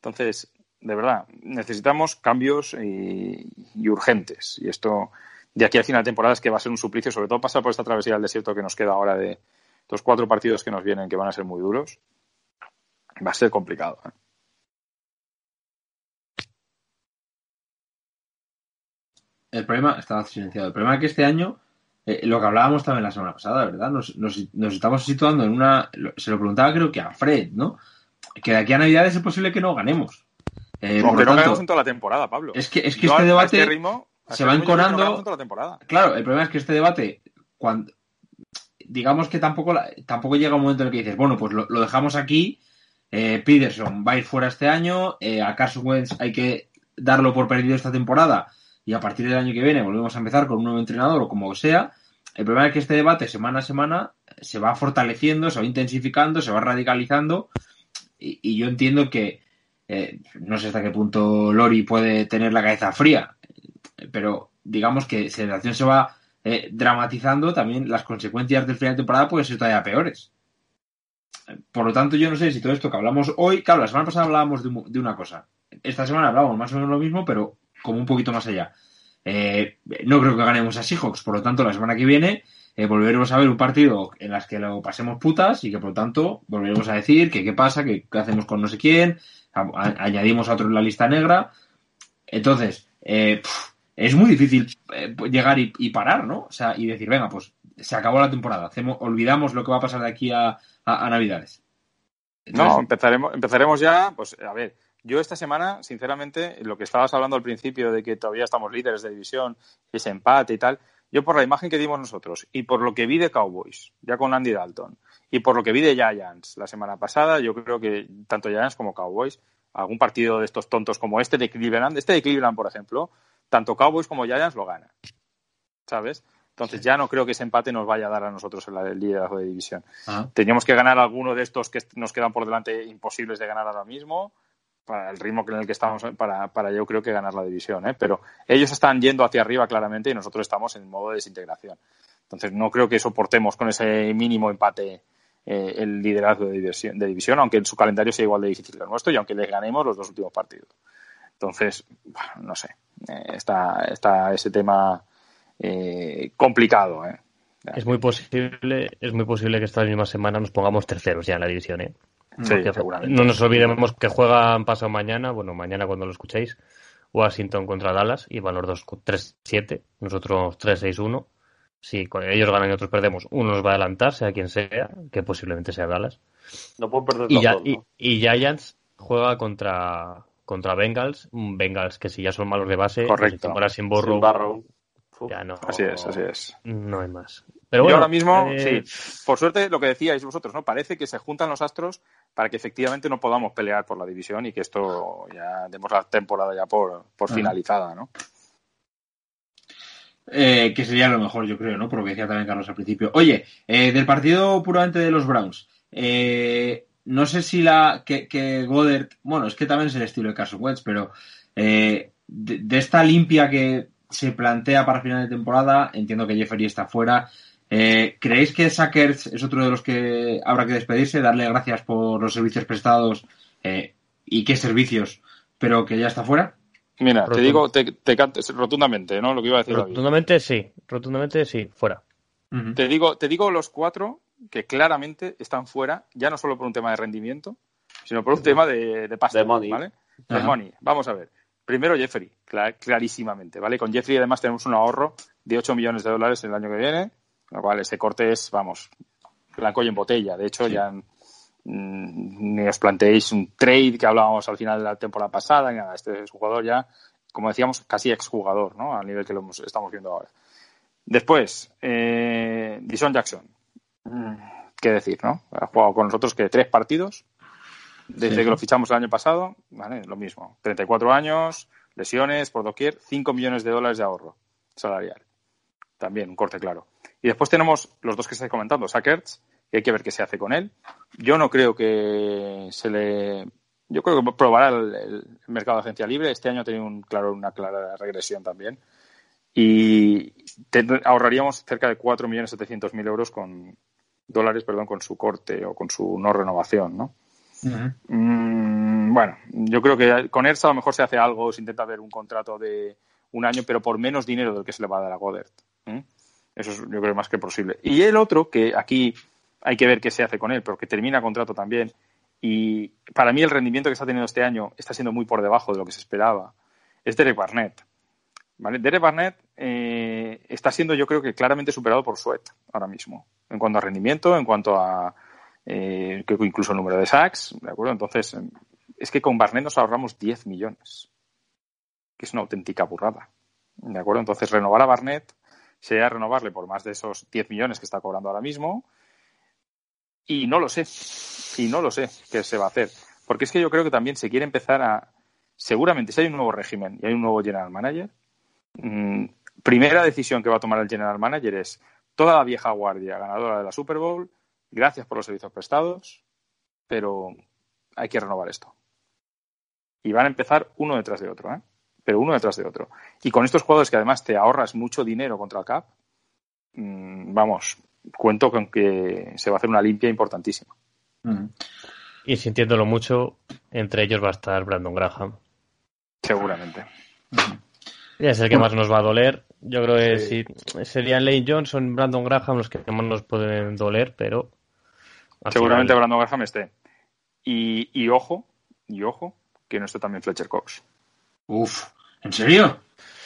Entonces, de verdad, necesitamos cambios y, urgentes. Y esto, de aquí al final de temporada, es que va a ser un suplicio, sobre todo pasar por esta travesía del desierto que nos queda ahora de los cuatro partidos que nos vienen, que van a ser muy duros. Va a ser complicado. ¿eh? El problema, estaba silenciado. El problema es que este año, eh, lo que hablábamos también la semana pasada, ¿verdad? Nos, nos- estamos situando en una. Se lo preguntaba creo que a Fred, ¿no? Que de aquí a Navidades es posible que no ganemos. Eh, no en toda la temporada, Pablo. es que, es que Yo este debate este ritmo- se este va no enconando. Claro, el problema es que este debate, cuando digamos que tampoco, la- tampoco llega un momento en el que dices, bueno, pues lo, lo dejamos aquí, eh, Peterson va a ir fuera este año, eh, a Carson Wentz hay que darlo por perdido esta temporada y a partir del año que viene volvemos a empezar con un nuevo entrenador o como sea. El problema es que este debate semana a semana se va fortaleciendo, se va intensificando, se va radicalizando y, yo entiendo que eh, no sé hasta qué punto Lori puede tener la cabeza fría, pero digamos que si la situación se va eh, dramatizando, también las consecuencias del final de temporada pueden ser todavía peores. por lo tanto, yo no sé si todo esto que hablamos hoy, claro, la semana pasada hablábamos de, de una cosa. Esta semana hablamos más o menos lo mismo, pero como un poquito más allá. Eh, no creo que ganemos a Seahawks, por lo tanto, la semana que viene eh, volveremos a ver un partido en las que lo pasemos putas y que, por lo tanto, volveremos a decir que qué pasa, que qué hacemos con no sé quién, a- a- añadimos a otro en la lista negra. Entonces, eh, es muy difícil eh, llegar y, y parar, ¿no? O sea, y decir, venga, pues se acabó la temporada, hacemos, olvidamos lo que va a pasar de aquí a, a- Navidades. No, empezaremos, empezaremos ya, pues a ver, yo esta semana, sinceramente, lo que estabas hablando al principio de que todavía estamos líderes de división, ese empate y tal, yo por la imagen que dimos nosotros y por lo que vi de Cowboys, ya con Andy Dalton, y por lo que vi de Giants la semana pasada, yo creo que tanto Giants como Cowboys, algún partido de estos tontos como este de Cleveland, este de Cleveland, por ejemplo, tanto Cowboys como Giants lo ganan. ¿Sabes? Entonces ya no creo que ese empate nos vaya a dar a nosotros el, el liderazgo de división. Teníamos que ganar alguno de estos que nos quedan por delante imposibles de ganar ahora mismo, para el ritmo en el que estamos, para, para yo creo que ganar la división. ¿eh? Pero ellos están yendo hacia arriba claramente y nosotros estamos en modo de desintegración. Entonces no creo que soportemos con ese mínimo empate eh, el liderazgo de división, de división, aunque su calendario sea igual de difícil que el nuestro y aunque les ganemos los dos últimos partidos. Entonces, no sé, eh, está, está ese tema eh, complicado. ¿eh? Es muy posible, es muy posible que esta misma semana nos pongamos terceros ya en la división, ¿eh? Sí, Porque seguramente. no nos olvidemos que juegan pasado mañana, bueno, mañana cuando lo escuchéis, Washington contra Dallas y van los dos 3-7, nosotros 3-6-1. Si con ellos ganan y nosotros perdemos, uno nos va a adelantar, sea quien sea, que posiblemente sea Dallas. No puedo perder Y, ya, dos, y, ¿no? y Giants juega contra, contra Bengals, Bengals que si ya son malos de base, Correcto. pues sin Burrow, Sin Barrow. Ya no, Así es, así es. no hay más. Pero Yo bueno, ahora mismo, eh, sí, por suerte, lo que decíais vosotros, ¿no? Parece que se juntan los astros para que efectivamente no podamos pelear por la división y que esto ya demos la temporada ya por, por Ajá. finalizada, ¿no? Eh, que sería lo mejor, yo creo, ¿no? Por lo que decía también Carlos al principio. Oye, eh, del partido puramente de los Browns, eh, no sé si la que, que Goddard, bueno, es que también es el estilo de Carson Wentz, pero eh, de, de esta limpia que se plantea para final de temporada, entiendo que Jeffery está fuera. Eh, ¿Creéis que Sackers es otro de los que habrá que despedirse, darle gracias por los servicios prestados eh, y qué servicios, pero que ya está fuera? Mira, te digo, te, te cantes rotundamente, ¿no? Lo que iba a decir David. rotundamente sí, rotundamente sí, fuera. Te digo, te digo los cuatro que claramente están fuera, ya no solo por un tema de rendimiento, sino por un tema de, de pasta, De money. ¿vale? De money. Vamos a ver. Primero Jeffrey, cla- clarísimamente, ¿vale? Con Jeffrey además tenemos un ahorro de 8 millones de dólares el año que viene, lo cual ese corte es, vamos, blanco y en botella. De hecho, Sí. ya mm, ni os planteéis un trade que hablábamos al final de la temporada pasada, ni nada. Este es jugador ya, como decíamos, casi exjugador, ¿no? Al nivel que lo hemos- estamos viendo ahora. Después, eh, Dishon Jackson. Mm, ¿Qué decir, no? Ha jugado con nosotros que tres partidos desde Sí. que lo fichamos el año pasado, ¿vale? Lo mismo. 34 años, lesiones por doquier, 5 millones de dólares de ahorro salarial. También un corte claro. Y después tenemos los dos que estáis comentando, Sackerts, que hay que ver qué se hace con él. Yo no creo que se le. Yo creo que probará el, el mercado de agencia libre. Este año ha tenido un claro, una clara regresión también. Y te- ahorraríamos cerca de 4.700.000 euros con dólares, perdón, con su corte o con su no renovación, ¿no? Mm, bueno, yo creo que con Ersa a lo mejor se hace algo, se intenta ver un contrato de un año, pero por menos dinero del que se le va a dar a. ¿eh? Eso es, yo creo, más que posible. Y el otro, que aquí hay que ver qué se hace con él, pero que termina contrato también. Y para mí el rendimiento que está teniendo este año está siendo muy por debajo de lo que se esperaba. Es Derek Barnett. ¿Vale? Derek Barnett eh, está siendo, yo creo que claramente superado por Sweat ahora mismo. En cuanto a rendimiento, en cuanto a eh, creo que incluso el número de sacks, ¿de acuerdo? Entonces, es que con Barnett nos ahorramos 10 millones, que es una auténtica burrada, ¿de acuerdo? Entonces, renovar a Barnett sería renovarle por más de esos 10 millones que está cobrando ahora mismo y no lo sé, y no lo sé qué se va a hacer, porque es que yo creo que también se quiere empezar a, seguramente si hay un nuevo régimen y hay un nuevo general manager, mmm, primera decisión que va a tomar el general manager es toda la vieja guardia ganadora de la Super Bowl, gracias por los servicios prestados, pero hay que renovar esto. Y van a empezar uno detrás de otro, ¿eh? Pero uno detrás de otro. Y con estos jugadores que además te ahorras mucho dinero contra el cap, mmm, vamos, cuento con que se va a hacer una limpia importantísima. Mm. Y sintiéndolo mucho, entre ellos va a estar Brandon Graham. Seguramente. Es el que más nos va a doler. Yo creo que sí. serían Lane Johnson, Brandon Graham los que más nos pueden doler, pero. Al Seguramente final- Brandon Graham esté. Y, y ojo, y ojo, que no esté también Fletcher Cox. Uf, ¿en serio?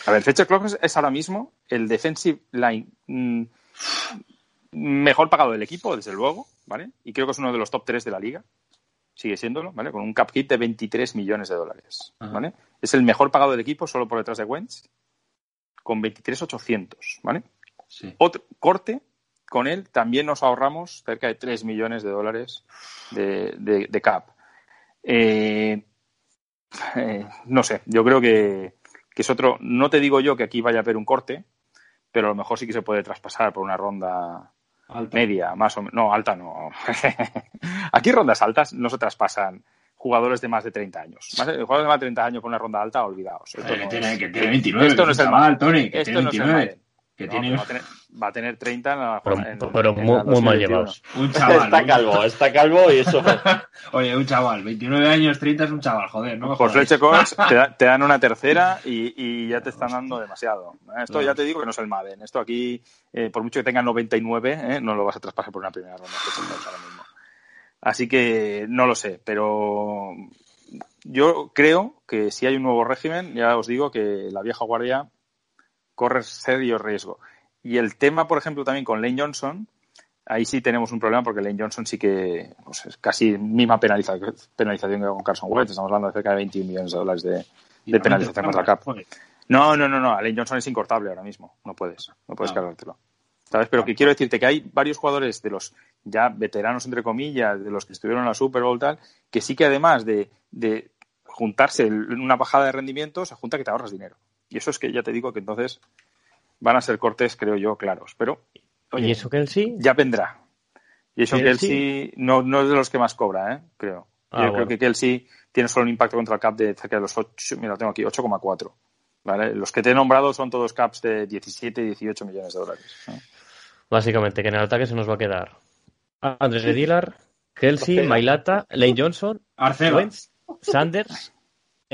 A ver, Fletcher Cox es ahora mismo el defensive line mm, mejor pagado del equipo, desde luego, ¿vale? Y creo que es uno de los top 3 de la liga. Sigue siéndolo, ¿vale? Con un cap hit de 23 millones de dólares, Ajá. ¿vale? Es el mejor pagado del equipo, solo por detrás de Wentz, con 23.800, ¿vale? Sí. Otro corte, con él también nos ahorramos cerca de 3 millones de dólares de, de- de cap. Eh, eh, no sé, yo creo que, que es otro. No te digo yo que aquí vaya a haber un corte, pero a lo mejor sí que se puede traspasar por una ronda Alta. media, más o menos. No, alta no. aquí rondas altas no se traspasan jugadores de más de 30 años. Más jugadores de más de 30 años por una ronda alta, olvidaos. Esto que, no tiene, es- que tiene 29. esto no es el chaval, Tony, que esto tiene no es el 29. Madden. Que No, tiene va, a tener, va a tener 30 en la Pero, en- pero en muy, la muy mal 2021. llevados. un chaval. está un- calvo, está calvo y eso. Oye, un chaval, 29 años, 30 es un chaval, joder, no me Por. Fletcher Cox te, da- te dan una tercera y, y ya te están dando demasiado. Esto ya te digo que no es el Madden. Esto aquí, eh, por mucho que tenga 99, eh, no lo vas a traspasar por una primera ronda. Ahora mismo. Así que no lo sé, pero yo creo que si hay un nuevo régimen, ya os digo que la vieja guardia corre serio riesgo. Y el tema, por ejemplo, también con Lane Johnson, ahí sí tenemos un problema porque Lane Johnson sí que pues, es casi misma penaliza- penalización que con Carson Wentz. Estamos hablando de cerca de 21 millones de dólares de, de penalización contra cap. No, no, no, no. Lane Johnson es incortable ahora mismo. No puedes. No puedes Ah. cargártelo. ¿Sabes? Pero que quiero decirte que hay varios jugadores de los ya veteranos, entre comillas, de los que estuvieron en la Super Bowl tal, que sí que además de, de juntarse en una bajada de rendimiento, se junta que te ahorras dinero. Y eso es que ya te digo que entonces van a ser cortes, creo yo, claros. Pero, oye, ¿Y eso que él sí? ya vendrá. Y eso Kelsey. Kelsey no, no es de los que más cobra, ¿eh? creo. Ah, Yo creo que Kelsey tiene solo un impacto contra el cap de cerca de los 8, mira, lo tengo aquí, 8,4. ¿Vale? Los que te he nombrado son todos caps de 17 y 18 millones de dólares. ¿no? Básicamente, que en el ataque se nos va a quedar Andrés Edilar, Kelsey. Mailata, Lane Johnson, Arceba. Wentz, Sanders,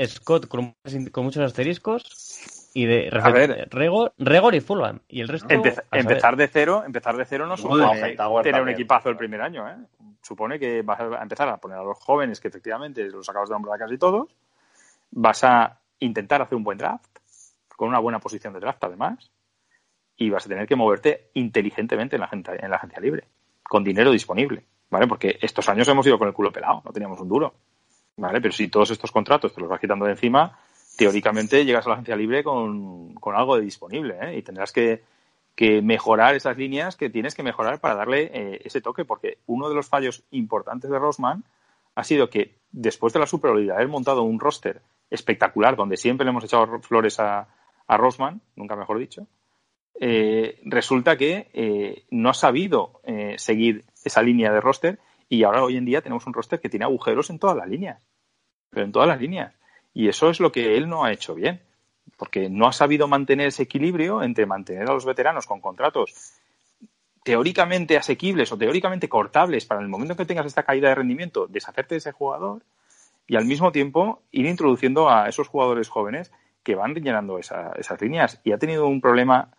Scott con, con muchos asteriscos y de A ver. Regor, Regor y Fulham. Y el resto. Empeza- a saber. empezar de cero, empezar de cero no supone tener un equipazo el primer año, ¿eh? Supone que vas a empezar a poner a los jóvenes, que efectivamente los acabas de nombrar casi todos, vas a intentar hacer un buen draft, con una buena posición de draft además, y vas a tener que moverte inteligentemente en la, agencia, en la agencia libre, con dinero disponible, ¿vale? Porque estos años hemos ido con el culo pelado, no teníamos un duro, ¿vale? Pero si todos estos contratos te los vas quitando de encima, teóricamente llegas a la agencia libre con, algo de disponible, ¿eh? Y tendrás que, mejorar esas líneas que tienes que mejorar para darle eh, ese toque, porque uno de los fallos importantes de Rosman ha sido que después de la Super Bowl y de haber montado un roster espectacular, donde siempre le hemos echado flores a, a Rosman, nunca mejor dicho, eh, resulta que eh, no ha sabido eh, seguir esa línea de roster y ahora hoy en día tenemos un roster que tiene agujeros en todas las líneas, pero en todas las líneas. Y eso es lo que él no ha hecho bien, porque no ha sabido mantener ese equilibrio entre mantener a los veteranos con contratos teóricamente asequibles o teóricamente cortables para el momento en que tengas esta caída de rendimiento, deshacerte de ese jugador y al mismo tiempo ir introduciendo a esos jugadores jóvenes que van llenando esa- esas líneas. Y ha tenido un problema,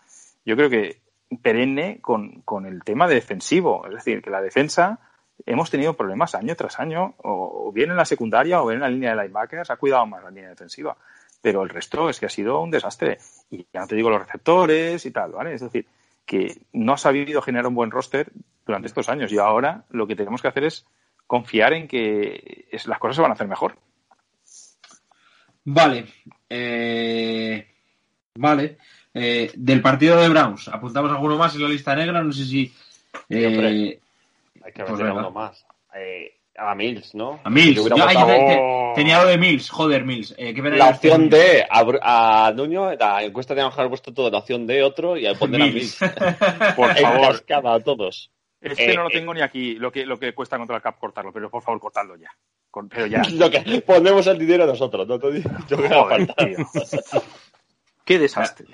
yo creo que perenne con, con el tema de defensivo. Es decir, que la defensa hemos tenido problemas año tras año, o, bien en la secundaria o bien en la línea de linebackers, ha cuidado más la línea defensiva. Pero el resto es que ha sido un desastre. Y ya no te digo los receptores y tal, ¿vale? Es decir, que no ha sabido generar un buen roster durante estos años y ahora lo que tenemos que hacer es confiar en que las cosas se van a hacer mejor. Vale. Eh, vale. Eh, del partido de Browns, ¿apuntamos alguno más en la lista negra? No sé si. eh. Hay que Pues a venga. uno más. Eh, a Mills, ¿no? a Mills. Yo hubiera Yo- ay, votado- te- te- tenía lo de Mills, joder, Mills. Eh, qué La que opción Mills. D a, a Nuño, la encuesta de haber puesto todo, la opción D otro y al poner a Mills. Mills. Por En favor, cascada a todos. este Eh, no lo eh. tengo ni aquí, lo que, lo que cuesta contra el cap cortarlo, pero por favor cortadlo ya. Con- Pero ya. Lo que ponemos el dinero nosotros, no te digo que. Qué desastre.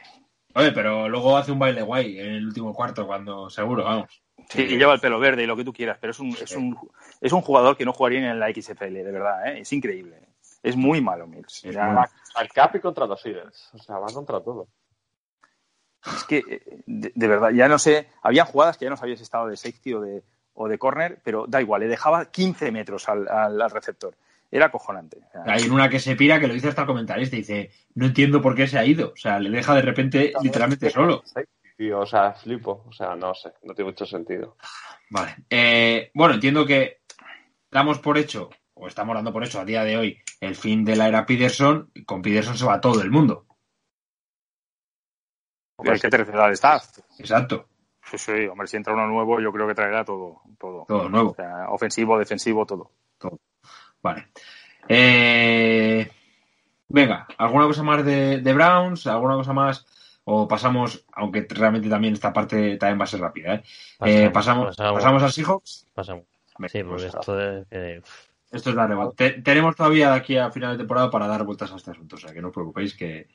Oye, pero luego hace un baile guay en el último cuarto, cuando seguro, vamos. Sí, y lleva el pelo verde y lo que tú quieras, pero es un, es un, es un jugador que no jugaría ni en la XFL, de verdad, ¿eh? es increíble. Es muy malo, Mills. Muy- al Capi contra los Eagles. O sea, va contra todo. Es que, eh, de, de verdad, ya no sé, había jugadas que ya no sabías si estaba de safety o de, o de corner, pero da igual, le dejaba 15 metros al, al- al receptor. Era acojonante. O sea, Hay una que se pira que lo dice hasta el comentarista. Dice, no entiendo por qué se ha ido. O sea, le deja de repente literalmente solo. Tío, o sea, flipo. O sea, no sé. No tiene mucho sentido. Vale. Eh, bueno, entiendo que damos por hecho, o estamos dando por hecho a día de hoy, el fin de la era Peterson. y Con Peterson se va todo el mundo. hay que tercerar staff. Exacto. Sí, sí, hombre, si entra uno nuevo, yo creo que traerá todo. todo. Todo nuevo. O sea, ofensivo, defensivo, todo. Vale. Eh, venga, ¿alguna cosa más de, de Browns? ¿Alguna cosa más? O pasamos, aunque realmente también esta parte también va a ser rápida, ¿eh? Eh, pasamos, pasamos al Seahawks. pasamos. Sí, porque pues, esto es... eh, Esto es la rebota. Te- tenemos todavía de aquí a final de temporada para dar vueltas a este asunto, o sea que no os preocupéis que,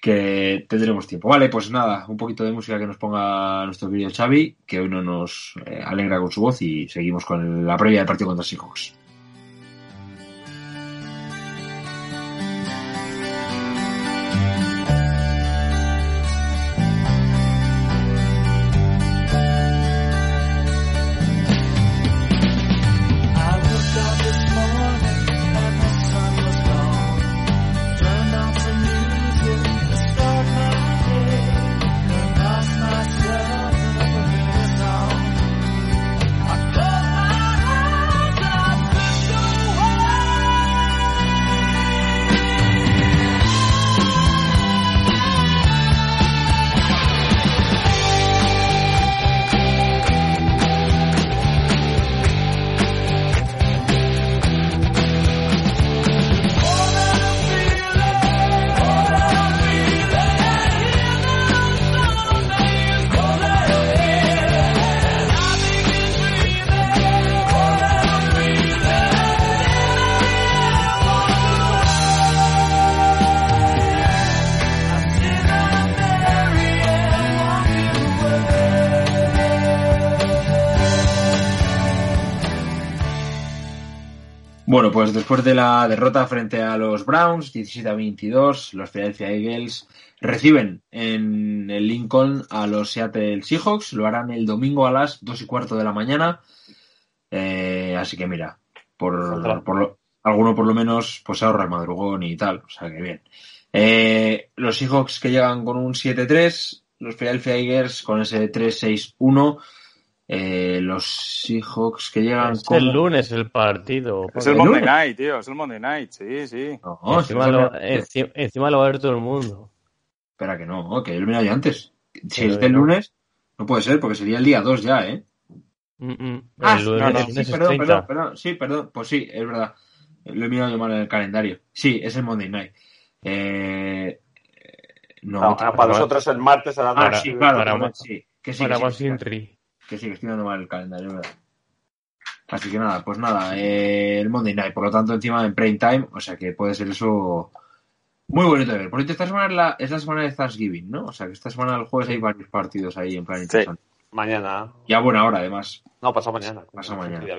que tendremos tiempo. Vale, pues nada, un poquito de música que nos ponga nuestro querido Xavi, que hoy no nos eh, alegra con su voz y seguimos con la previa del partido contra Seahawks. Pues después de la derrota frente a los Browns, 17 a 22, los Philadelphia Eagles reciben en el Lincoln a los Seattle Seahawks. Lo harán el domingo a las 2 y cuarto de la mañana. Eh, así que mira, por lo- alguno por lo menos pues ahorra el madrugón y tal. O sea que bien. Eh, los Seahawks que llegan con un 7-3, los Philadelphia Eagles con ese 3-6-1. Eh, los Seahawks que llegan Es con... el lunes el partido. Es el ¿El Monday lunes? Night, tío. Es el Monday Night, sí, sí. No, encima, lo, sabía- enci- encima lo va a ver todo el mundo. Espera que no, que yo lo ya antes. Si Pero es del no. lunes, no puede ser, porque sería el día 2 ya, ¿eh? Mm, mm. Ah, el lunes, no, el sí, lunes es perdón, 30. perdón, perdón, sí, perdón, pues sí, es verdad. Lo he mirado yo mal en el calendario. Sí, es el Monday Night. Eh, no, No, para nosotros el martes a las Ah, dos. sí, claro, para más- sí. Que sí, Para que sí, que, sí, que estoy dando mal el calendario, verdad. Así que nada, pues nada, eh, el Monday Night, por lo tanto, encima en prime time, o sea que puede ser eso muy bonito de ver. Por cierto, esta semana es la, es la semana de Thanksgiving, ¿no? O sea que esta semana el jueves hay varios partidos ahí en plan Sí. interesante. Mañana. Y a buena hora, además. No, pasado mañana. Pasado mañana. Ya.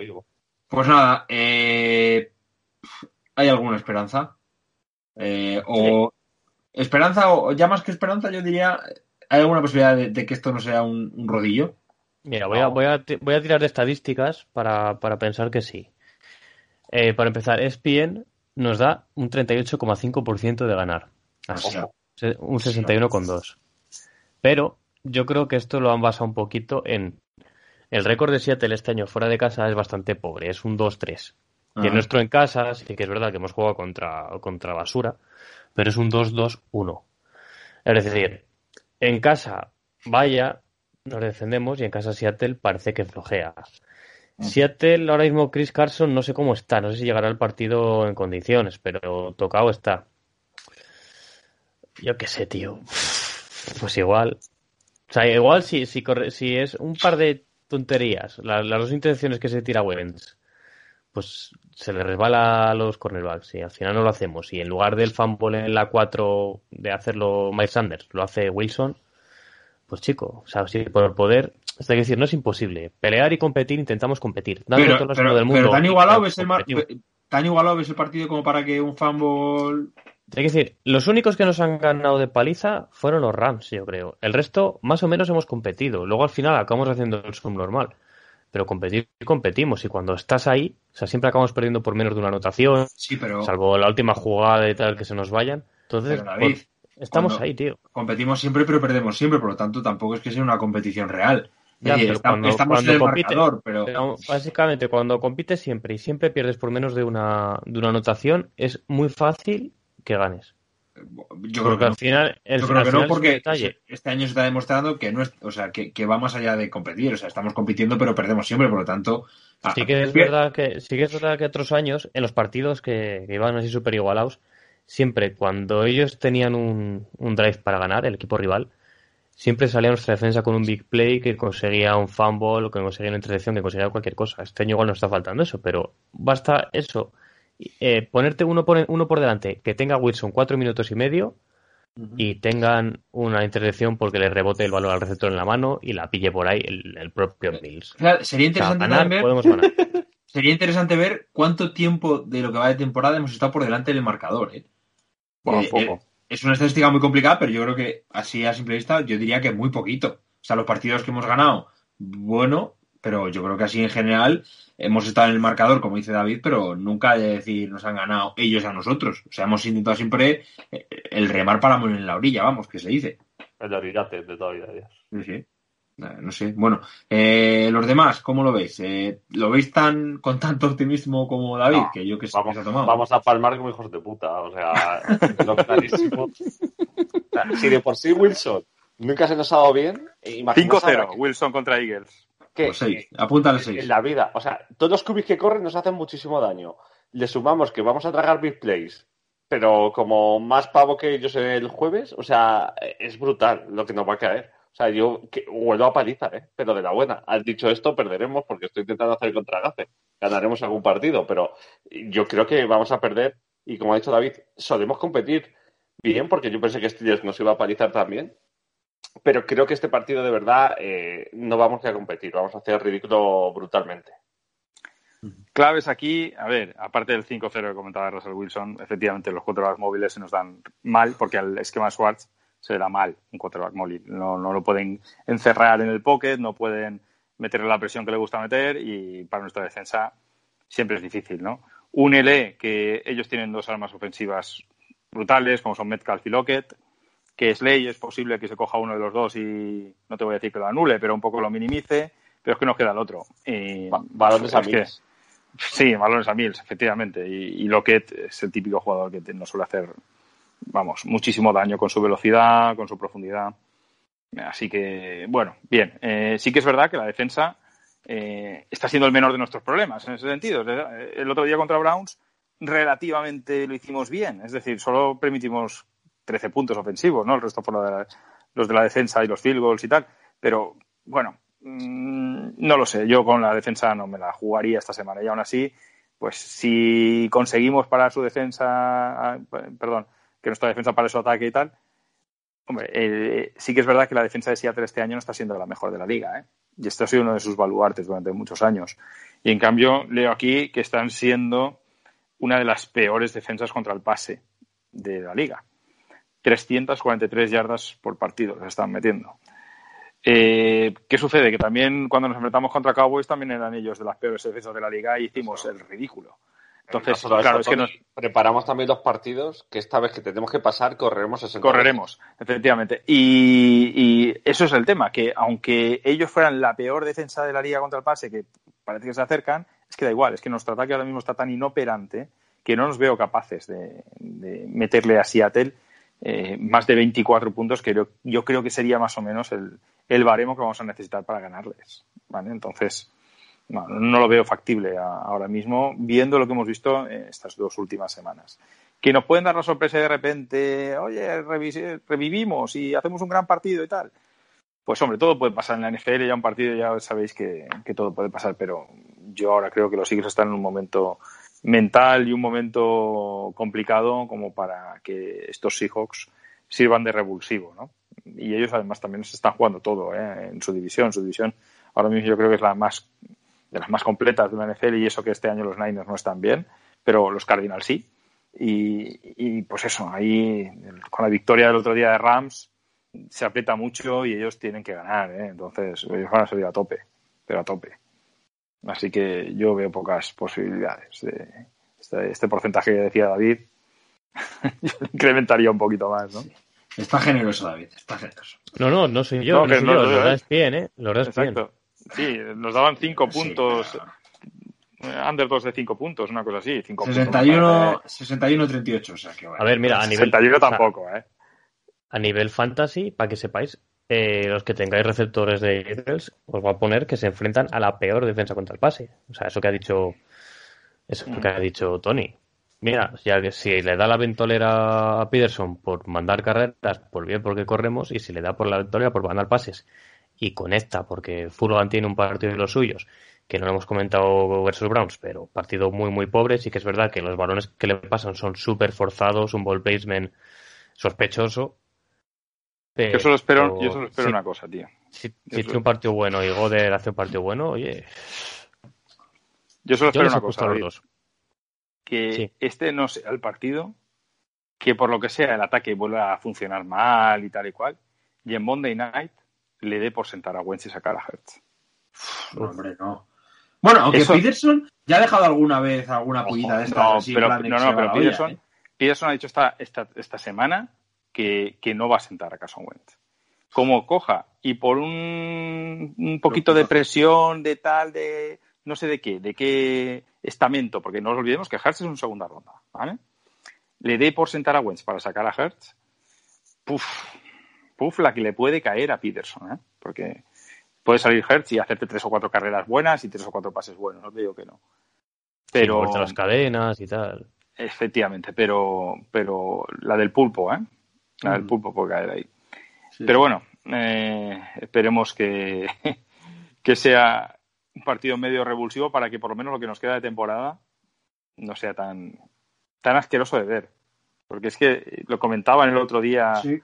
Pues nada, eh, ¿hay alguna esperanza? Eh, o esperanza, o ya más que esperanza, yo diría, ¿hay alguna posibilidad de, de que esto no sea un, un rodillo? Mira, voy a, voy, a, ti- voy a tirar de estadísticas para, para pensar que sí. Eh, para empezar, ESPN nos da un 38,5% de ganar. Así, Un 61,2. Pero yo creo que esto lo han basado un poquito en... El récord de Seattle este año fuera de casa es bastante pobre, es un 2-3. Y el nuestro en casa, sí que es verdad que hemos jugado contra, contra basura, pero es un 2-2-1. Es decir, en casa, vaya, nos defendemos y en casa Seattle parece que flojea. Seattle, ahora mismo Chris Carson, no sé cómo está, no sé si llegará al partido en condiciones, pero tocado está. Yo qué sé, tío. Pues igual. O sea, igual si, si, corre- si es un par de tonterías, la- las dos intenciones que se tira Wentz, pues se le resbala a los cornerbacks y al final no lo hacemos. Y en lugar del fumble en la 4 de hacerlo Miles Sanders, lo hace Wilson, pues chico, o sea, si por poder, es decir, no es imposible. Pelear y competir, intentamos competir. Dando Pero, todo el pero- del mundo. pero tan igualado ves el mar- competimos. tan igualado ves el partido como para que un fanball Hay que decir, los únicos que nos han ganado de paliza fueron los Rams, yo creo. El resto, más o menos, hemos competido. Luego, al final, acabamos haciendo el subnormal. Pero competir, competimos. Y cuando estás ahí, o sea, siempre acabamos perdiendo por menos de una anotación, sí, pero salvo la última jugada y tal que se nos vayan. Entonces, Pero, David, pues, estamos cuando- ahí, tío. competimos siempre pero perdemos siempre, por lo tanto tampoco es que sea una competición real. Ya, Oye, pero está- cuando- estamos cuando en el compite- marcador, pero Pero, básicamente, cuando compites siempre y siempre pierdes por menos de una, de una anotación, es muy fácil que ganes. yo creo Porque que no. al final, el, Yo creo al que no, final porque este año se está demostrando que no es, o sea, que, que va más allá de competir, o sea, estamos compitiendo pero perdemos siempre, por lo tanto, Sí que es verdad que sí que es verdad que otros años en los partidos que, que iban así súper igualados siempre cuando ellos tenían un, un drive para ganar el equipo rival siempre salía nuestra defensa con un big play que conseguía un fumble o que conseguía una intercepción que conseguía cualquier cosa. Este año igual nos está faltando eso pero basta eso. Eh, ponerte uno por uno por delante que tenga Wilson cuatro minutos y medio y tengan una intercepción porque le rebote el balón al receptor en la mano y la pille por ahí el, el propio Mills. Claro, sería o sea, interesante ganar también. podemos ganar sería interesante ver cuánto tiempo de lo que va de temporada hemos estado por delante del marcador, ¿eh? Bueno, Eh, poco. eh, es una estadística muy complicada, pero yo creo que así a simple vista yo diría que muy poquito. O sea, los partidos que hemos ganado, bueno, pero yo creo que así en general hemos estado en el marcador, como dice David, pero nunca de decir nos han ganado ellos a nosotros. O sea, hemos intentado siempre eh, el remar para morir en la orilla, vamos, que se dice. El orillate de toda la vida. Sí, sí. Eh, No sé. Bueno, eh, los demás, ¿cómo lo veis? Eh, ¿Lo veis tan con tanto optimismo como David? No, que yo que sé Vamos, que se ha tomado. vamos a palmar como hijos de puta. O sea, lo clarísimo. Si de por sí Wilson nunca se nos ha dado bien, eh, imaginaos ahora 5-0, Wilson contra Eagles. que, Pues seis. Apúntale en seis. la vida, o sea, todos los cubis que corren nos hacen muchísimo daño. Le sumamos que vamos a tragar big plays, pero como más pavo que ellos el jueves, o sea, es brutal lo que nos va a caer. O sea, yo que, vuelvo a paliza, ¿eh? pero de la buena. Has dicho esto, perderemos porque estoy intentando hacer contra Gafe. Ganaremos algún partido, pero yo creo que vamos a perder. Y como ha dicho David, solemos competir bien porque yo pensé que Steelers nos iba a palizar también. Pero creo que este partido de verdad eh, no vamos a competir, vamos a hacer ridículo brutalmente. Claves aquí, a ver, aparte del 5-0 que comentaba Russell Wilson, efectivamente los quarterbacks móviles se nos dan mal porque al esquema Schwartz se le da mal un quarterback móvil. No, no lo pueden encerrar en el pocket, no pueden meterle la presión que le gusta meter y para nuestra defensa siempre es difícil, ¿no? Únele que ellos tienen dos armas ofensivas brutales, como son Metcalf y Lockett, que Slay es posible que se coja uno de los dos y no te voy a decir que lo anule, pero un poco lo minimice, pero es que nos queda el otro. Y Ba- balones a que- miles. Sí, balones a Mills, efectivamente. Y, y Lockett es el típico jugador que te- nos suele hacer, vamos, muchísimo daño con su velocidad, con su profundidad. Así que, bueno, bien. Eh, sí que es verdad que la defensa eh, está siendo el menor de nuestros problemas en ese sentido. Eh, El otro día contra Browns relativamente lo hicimos bien. Es decir, solo permitimos 13 puntos ofensivos, ¿no? El resto por los de la defensa y los field goals y tal. Pero, bueno, mm, no lo sé. Yo con la defensa no me la jugaría esta semana. Y aún así, pues si conseguimos parar su defensa, ah, perdón, que nuestra defensa pare su ataque y tal, hombre, eh, sí que es verdad que la defensa de Seattle este año no está siendo la mejor de la liga, ¿eh? Y este ha sido uno de sus baluartes durante muchos años. Y en cambio, leo aquí que están siendo una de las peores defensas contra el pase de la liga. 343 yardas por partido les están metiendo. Eh, ¿Qué sucede? Que también cuando nos enfrentamos contra Cowboys también eran ellos de las peores defensas de la liga y hicimos el ridículo. Entonces, No solo eso, claro, es que nos preparamos también los partidos que esta vez que tenemos que pasar correremos ese correremos, efectivamente. Y, y eso es el tema, que aunque ellos fueran la peor defensa de la liga contra el pase, que parece que se acercan, es que da igual, es que nuestro ataque ahora mismo está tan inoperante que no nos veo capaces de, de meterle a Seattle eh, más de 24 puntos, que yo, yo creo que sería más o menos el, el baremo que vamos a necesitar para ganarles. ¿vale? Entonces, no, no lo veo factible ahora mismo, viendo lo que hemos visto en estas dos últimas semanas. Que nos pueden dar la sorpresa de repente, oye, revivimos y hacemos un gran partido y tal. Pues hombre, todo puede pasar en la NFL, ya un partido ya sabéis que, que todo puede pasar, pero yo ahora creo que los Eagles están en un momento mental y un momento complicado como para que estos Seahawks sirvan de revulsivo, ¿no? y ellos además también se están jugando todo ¿eh? en su división. Su división ahora mismo yo creo que es la más de las más completas de la NFL y eso que este año los Niners no están bien, pero los Cardinals sí. Y, y pues eso, ahí con la victoria del otro día de Rams se aprieta mucho y ellos tienen que ganar, ¿eh? entonces ellos van a salir a tope, pero a tope. Así que yo veo pocas posibilidades de este, este porcentaje que decía David. yo lo incrementaría un poquito más, ¿no? Está generoso, David, está generoso. No, no, no soy yo, No, no, que soy no, yo. no, Lo ¿eh? das bien, ¿eh? Lo das bien. Sí, nos daban cinco Sí, puntos, eh, under 2 de cinco puntos, una cosa así. Cinco puntos, 61, 61 38, o sea que bueno. A ver, mira, a nivel, 61 o sea, tampoco, ¿eh? a nivel fantasy, para que sepáis, eh, los que tengáis receptores de Eagles, os va a poner que se enfrentan a la peor defensa contra el pase. O sea, eso que ha dicho, eso que ha dicho Tony. Mira, ya que si le da la ventolera a Peterson por mandar carreras, por bien porque corremos, y si le da por la ventolera por mandar pases y conecta porque Furlan tiene un partido de los suyos, que no lo hemos comentado versus Browns, pero partido muy muy pobre, sí que es verdad que los balones que le pasan son súper forzados, un ball placement sospechoso. Yo solo espero, pero yo solo espero una cosa, tío. Si, si un partido bueno y Goder hace un partido bueno, oye, Yo solo espero una cosa, David, que Sí. este no sea el partido, que por lo que sea el ataque vuelva a funcionar mal y tal y cual, y en Monday Night le dé por sentar a Wentz y sacar a Hertz. No, hombre, no. Bueno, aunque Eso- Peterson ya ha dejado alguna vez alguna pullita de estas No, así, pero, no, no, pero olla, Peterson, ¿eh? Peterson ha dicho esta, esta, esta semana que, que no va a sentar a Carson Wentz. Como coja y por un, un poquito de presión, de tal, de no sé de qué, de qué estamento, porque no nos olvidemos que Hertz es una segunda ronda, ¿vale? Le dé por sentar a Wentz para sacar a Hertz, puf, puf, la que le puede caer a Peterson, ¿eh? Porque puede salir Hertz y hacerte tres o cuatro carreras buenas y tres o cuatro pases buenos, no te digo que no. Pero, Pero... las cadenas y tal. Efectivamente, pero, pero la del pulpo, ¿eh? La del Mm. pulpo puede caer ahí. Sí. Pero bueno, eh, esperemos que, que sea un partido medio revulsivo para que por lo menos lo que nos queda de temporada no sea tan, tan asqueroso de ver. Porque es que lo comentaban el otro día Sí.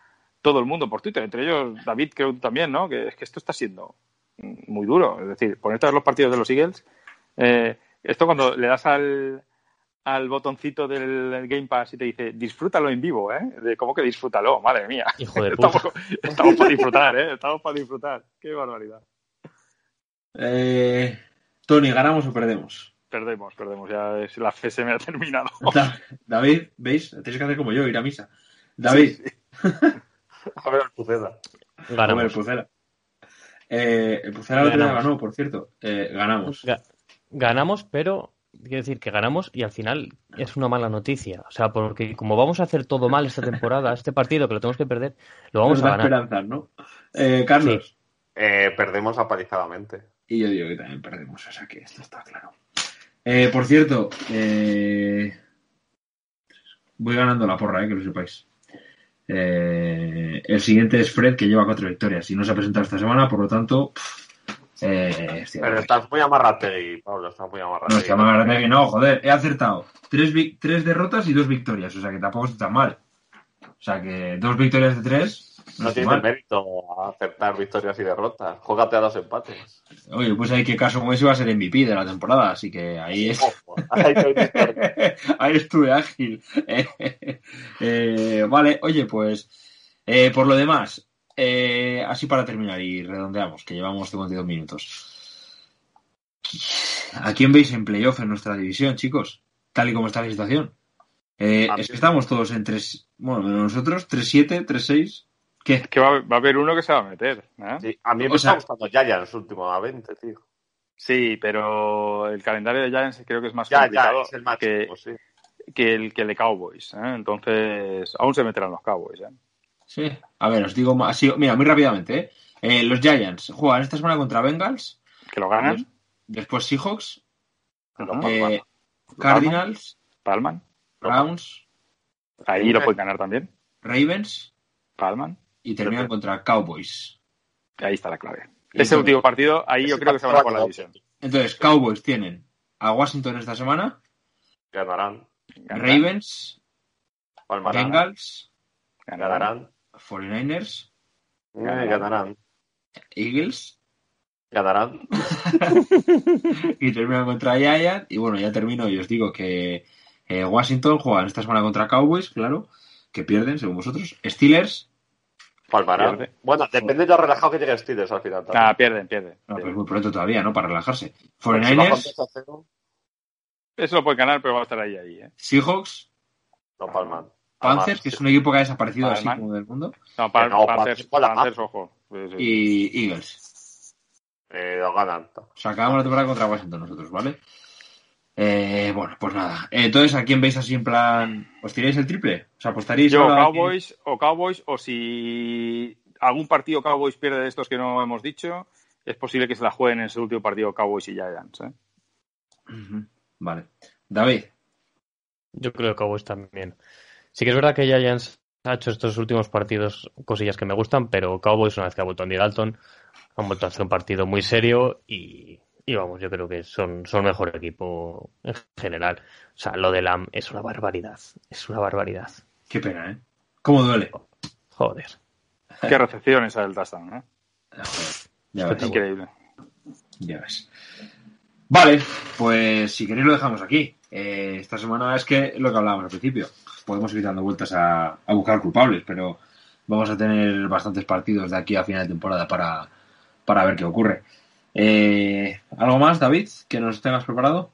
Todo el mundo por Twitter, entre ellos David creo también, ¿no? Que es que esto está siendo muy duro. Es decir, ponerte a ver los partidos de los Eagles. eh, esto cuando le das al, al botoncito del Game Pass y te dice disfrútalo en vivo, ¿eh? De cómo que disfrútalo, madre mía. Hijo de puta. Estamos, estamos para disfrutar, ¿eh? Estamos para disfrutar. Qué barbaridad. Eh, Tony, ¿ganamos o perdemos? Perdemos, perdemos. Ya es, la fe se me ha terminado. Da- David, ¿veis? Tenéis que hacer como yo, ir a misa. David, A ver, Puceda. Ganamos. Hombre, Pucela. Eh, el Pucela Ganamos. ganó, por cierto. Eh, ganamos. Ga- ganamos, pero quiero decir que ganamos y al final es una mala noticia. O sea, porque como vamos a hacer todo mal esta temporada, este partido que lo tenemos que perder, lo vamos Nos a ganar. esperanzas, ¿no? Eh, Carlos. Eh, perdemos apalizadamente. Y yo digo que también perdemos, o sea que esto está claro. Eh, por cierto, eh, voy ganando la porra, eh, que lo sepáis. Eh, el siguiente es Fred, que lleva cuatro victorias y no se ha presentado esta semana, por lo tanto. pff, eh, Pero estás muy amarrategui, Pablo, estás muy No, amarrategui. hostia, me agarré que no, joder, he acertado. Tres, tres derrotas y dos victorias, o sea que tampoco está tan mal. O sea que dos victorias de tres. No, tiene mal. mérito acertar victorias y derrotas. Jógate a los empates. Oye, pues hay que caso como ese iba a ser MVP de la temporada, así que ahí es. Ahí. Ahí estuve ágil. Eh, vale, oye, pues eh, por lo demás, eh, así para terminar y redondeamos, que llevamos 52 minutos. ¿A quién veis en playoff en nuestra división, chicos? Tal y como está la situación. Eh, es que estamos todos en 3, bueno, nosotros, 3-7, 3-6. ¿Qué? Que va, va a haber uno que se va a meter. ¿eh? Sí, a mí me O sea- está gustando Giants últimamente, tío. Sí, pero el calendario de Giants creo que es más Ya, complicado ya, es el máximo, que, sí. que el que el de Cowboys. ¿eh? Entonces, aún se meterán los Cowboys. ¿eh? Sí. A ver, os digo más, así, mira, muy rápidamente. ¿eh? Eh, los Giants juegan esta semana contra Bengals, Que lo ganan. después Seahawks, eh, Cardinals, Palman. Browns, Ahí lo pueden ganar también. Ravens Palman. Y terminan contra Cowboys. Ahí está la clave. Y Ese entonces- último partido, ahí yo creo que se van a por la división. Entonces, Cowboys tienen a Washington esta semana, Ganarán. Ganarán. Ravens, Palmarán. Bengals, Ganarán. Ganarán. 49ers Eh, ganarán. Eagles Ganarán. y terminan contra Giants. Y bueno, ya termino y os digo que eh, Washington juegan esta semana contra Cowboys, claro, que pierden según vosotros. Steelers, Palmarán. Pierde. Bueno, depende de lo relajado que llegue Steelers al final. también. Ah, pierden, pierden. no, pues pierden. muy pronto todavía, ¿no? Para relajarse. Porque si bajan 49ers, 2 a 0, Eso lo puede ganar, pero va a estar ahí, ahí. ¿eh? Seahawks, no palman. Panthers, que es un equipo que ha desaparecido así como del mundo, No, Pan- No, Panthers, ojo. Sí, sí. y Eagles. Eh, lo ganan. O sea, acabamos la temporada contra Washington nosotros, ¿vale? Eh, bueno, pues nada. Entonces, ¿a quién veis así en plan? ¿Os tiráis el triple? O sea, apostaréis Yo, que- Cowboys o Cowboys, o si algún partido Cowboys pierde de estos que no hemos dicho, es posible que se la jueguen en ese último partido Cowboys y Giants. ¿eh? Vale. David, Yo creo que Cowboys también. Sí que es verdad que Giants ha hecho estos últimos partidos cosillas que me gustan, pero Cowboys, una vez que ha vuelto Andy Dalton, han vuelto a hacer un partido muy serio y, y vamos, yo creo que son, son mejor equipo en general. O sea, lo de Lam es una barbaridad. Es una barbaridad. qué pena, ¿eh? ¿Cómo duele? Joder. Qué recepción esa del touchdown. ¿eh? Joder, ya ves, Increíble. ya ves. Vale, pues si queréis lo dejamos aquí. Eh, esta semana es que lo que hablábamos al principio. Podemos ir dando vueltas a, a buscar culpables, pero vamos a tener bastantes partidos de aquí a final de temporada para, para ver qué ocurre. Eh, ¿Algo más, David, que nos tengas preparado?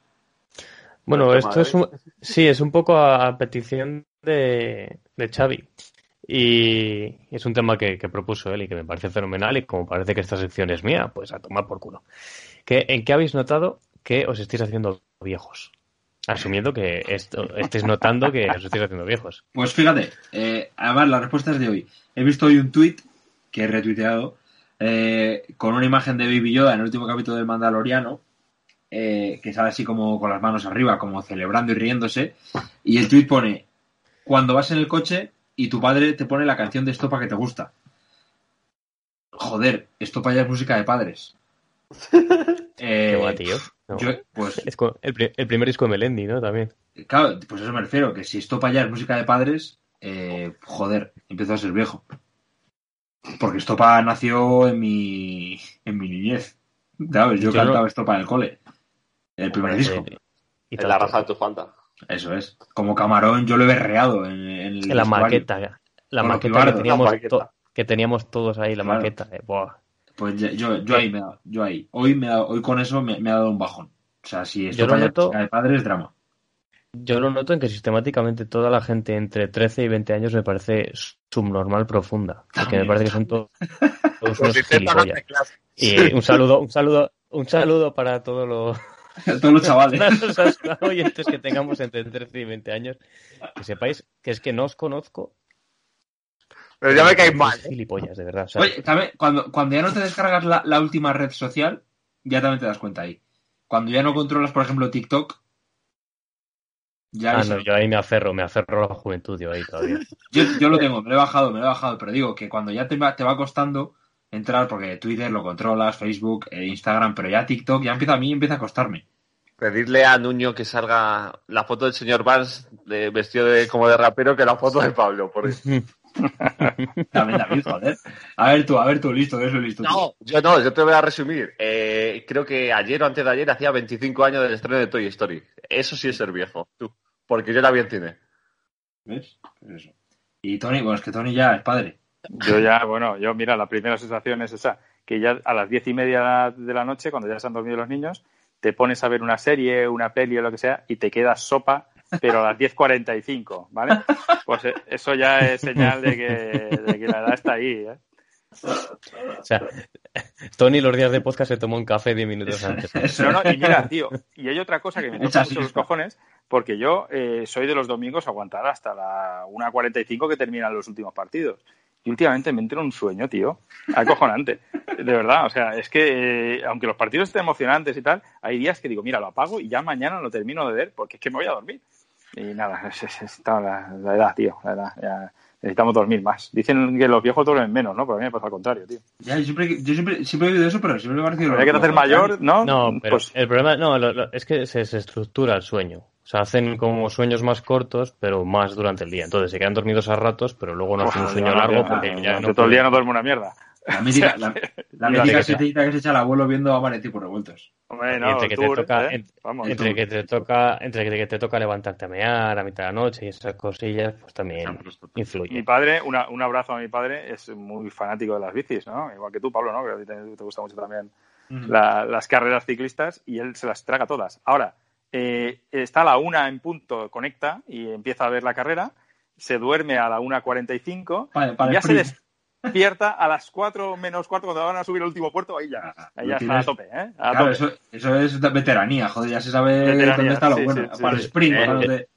Bueno, esto es un, sí, es un poco a, a petición de, de Xavi. Y es un tema que, que propuso él y que me parece fenomenal. Y como parece que esta sección es mía, pues a tomar por culo. ¿Qué, ¿En qué habéis notado que os estáis haciendo viejos? Asumiendo que esto, estéis notando que os estáis haciendo viejos. Pues fíjate, eh, además las respuestas de hoy. He visto hoy un tweet que he retuiteado eh, con una imagen de Baby Yoda en el último capítulo del Mandaloriano, eh, que sale así como con las manos arriba, como celebrando y riéndose. Y el tweet pone: Cuando vas en el coche y tu padre te pone la canción de Estopa que te gusta. Joder, Estopa ya es música de padres. Eh, Qué guay, tío. No. yo, pues Es el, pri- el primer disco de Melendi, ¿no? También. Claro, pues eso me refiero, que si esto para allá es música de padres, eh, joder, empiezo a ser viejo. Porque Estopa nació en mi, en mi niñez. ¿Sabes? Yo Yo cantaba no- Estopa en el cole. El primer disco. Eh, y En la raja de tu falda. Eso es. Como camarón, yo lo he berreado en, en el En la maqueta. La maqueta que teníamos, La maqueta. to- que teníamos todos ahí, la Claro. maqueta. eh, buah. Pues ya- yo, yo ahí me he dado- yo ahí. Hoy, me ha dado- hoy con eso me, me ha dado un bajón. O sea, si esto Yo lo es noto- de padres, drama. Yo lo noto en que sistemáticamente toda la gente entre 13 y 20 años me parece subnormal profunda. Porque me parece que son to- todos Pues unos gilipollas. Y un saludo, un saludo, un saludo para todos los, Todos los chavales. los oyentes que tengamos entre 13 y 20 años. Que sepáis que es que no os conozco. Pero ya me caes Sois mal. ¿eh? Gilipollas, de verdad. o sea, Oye, también, cuando, cuando ya no te descargas la, la última red social, ya también te das cuenta ahí. Cuando ya no controlas, por ejemplo, TikTok, ya ah, no, yo ahí me aferro, me aferro a la juventud, yo ahí todavía. yo, yo lo tengo, me lo he bajado, me lo he bajado, pero digo que cuando ya te va, te va costando entrar, porque Twitter lo controlas, Facebook, eh, Instagram, pero ya TikTok ya empieza a mí empieza a costarme. Pedirle a Nuño que salga la foto del señor Vance de, vestido de, como de rapero que la foto de Pablo. Por eso. También, David, joder. A ver tú, a ver tú, listo, eso listo. tú. No, yo no, yo te voy a resumir. Eh, creo que ayer o antes de ayer hacía 25 años del estreno de Toy Story. Eso sí es ser viejo, tú. Porque yo la vi en cine. ¿Ves? Pues eso. Y Tony, bueno, es que Tony ya es padre. Yo ya, bueno, yo mira, la primera sensación es esa, que ya a las diez y media de la noche, cuando ya se han dormido los niños, te pones a ver una serie, una peli o lo que sea, y te quedas sopa, pero a las 10.45, ¿vale? Pues eh, eso ya es señal de que, de que la edad está ahí, ¿eh? O sea, Tony los días de podcast se tomó un café 10 minutos antes. No, no, y mira, tío, y hay otra cosa que me toca mucho los cojones, porque yo eh, soy de los domingos aguantar hasta la 1.45 que terminan los últimos partidos. Y últimamente me entra un sueño, tío, acojonante. De verdad, o sea, es que eh, aunque los partidos estén emocionantes y tal, hay días que digo, mira, lo apago y ya mañana lo termino de ver porque es que me voy a dormir. Y nada, es, es- la, la edad, tío, la edad. Ya necesitamos dormir más. Dicen que los viejos duermen menos, ¿no? Pero a mí me pasa al contrario, tío. Ya, yo siempre, yo siempre, siempre he oído eso, pero siempre me ha parecido... Hay que hacer mayor, ¿no? No, pero Pues el problema no, lo- lo- es que se, se estructura el sueño. O sea, hacen como sueños más cortos, pero más durante el día. Entonces se quedan dormidos a ratos, pero luego no hacen un sueño largo porque ya no todo el día no duermo una mierda. La mítica, la, la mítica que se echa el abuelo viendo a Manetti por revueltos. Hombre, Y no, entre que te tour, toca, ¿eh? en- Vamos, entre tour. que te toca, entre que te toca levantarte a mear a mitad de la noche y esas cosillas, pues también Mi influye. padre, una- un abrazo a mi padre, es muy fanático de las bicis, ¿no? Igual que tú, Pablo, ¿no? Que a ti te, te gusta mucho también la- las carreras ciclistas y él se las traga todas. Ahora, eh, está a la una en punto, conecta y empieza a ver la carrera, se duerme a la 1.45 Para, para y ya el se sprint. Despierta a las 4 menos cuarto cuando van a subir el último puerto, ahí ya, ahí ya Lo está a tope, ¿eh? A Claro, tope. eso, eso es de veteranía, joder, ya se sabe Veteranía, dónde está lo sí, bueno. sí, sí, para el sprint, Eh, cuando te,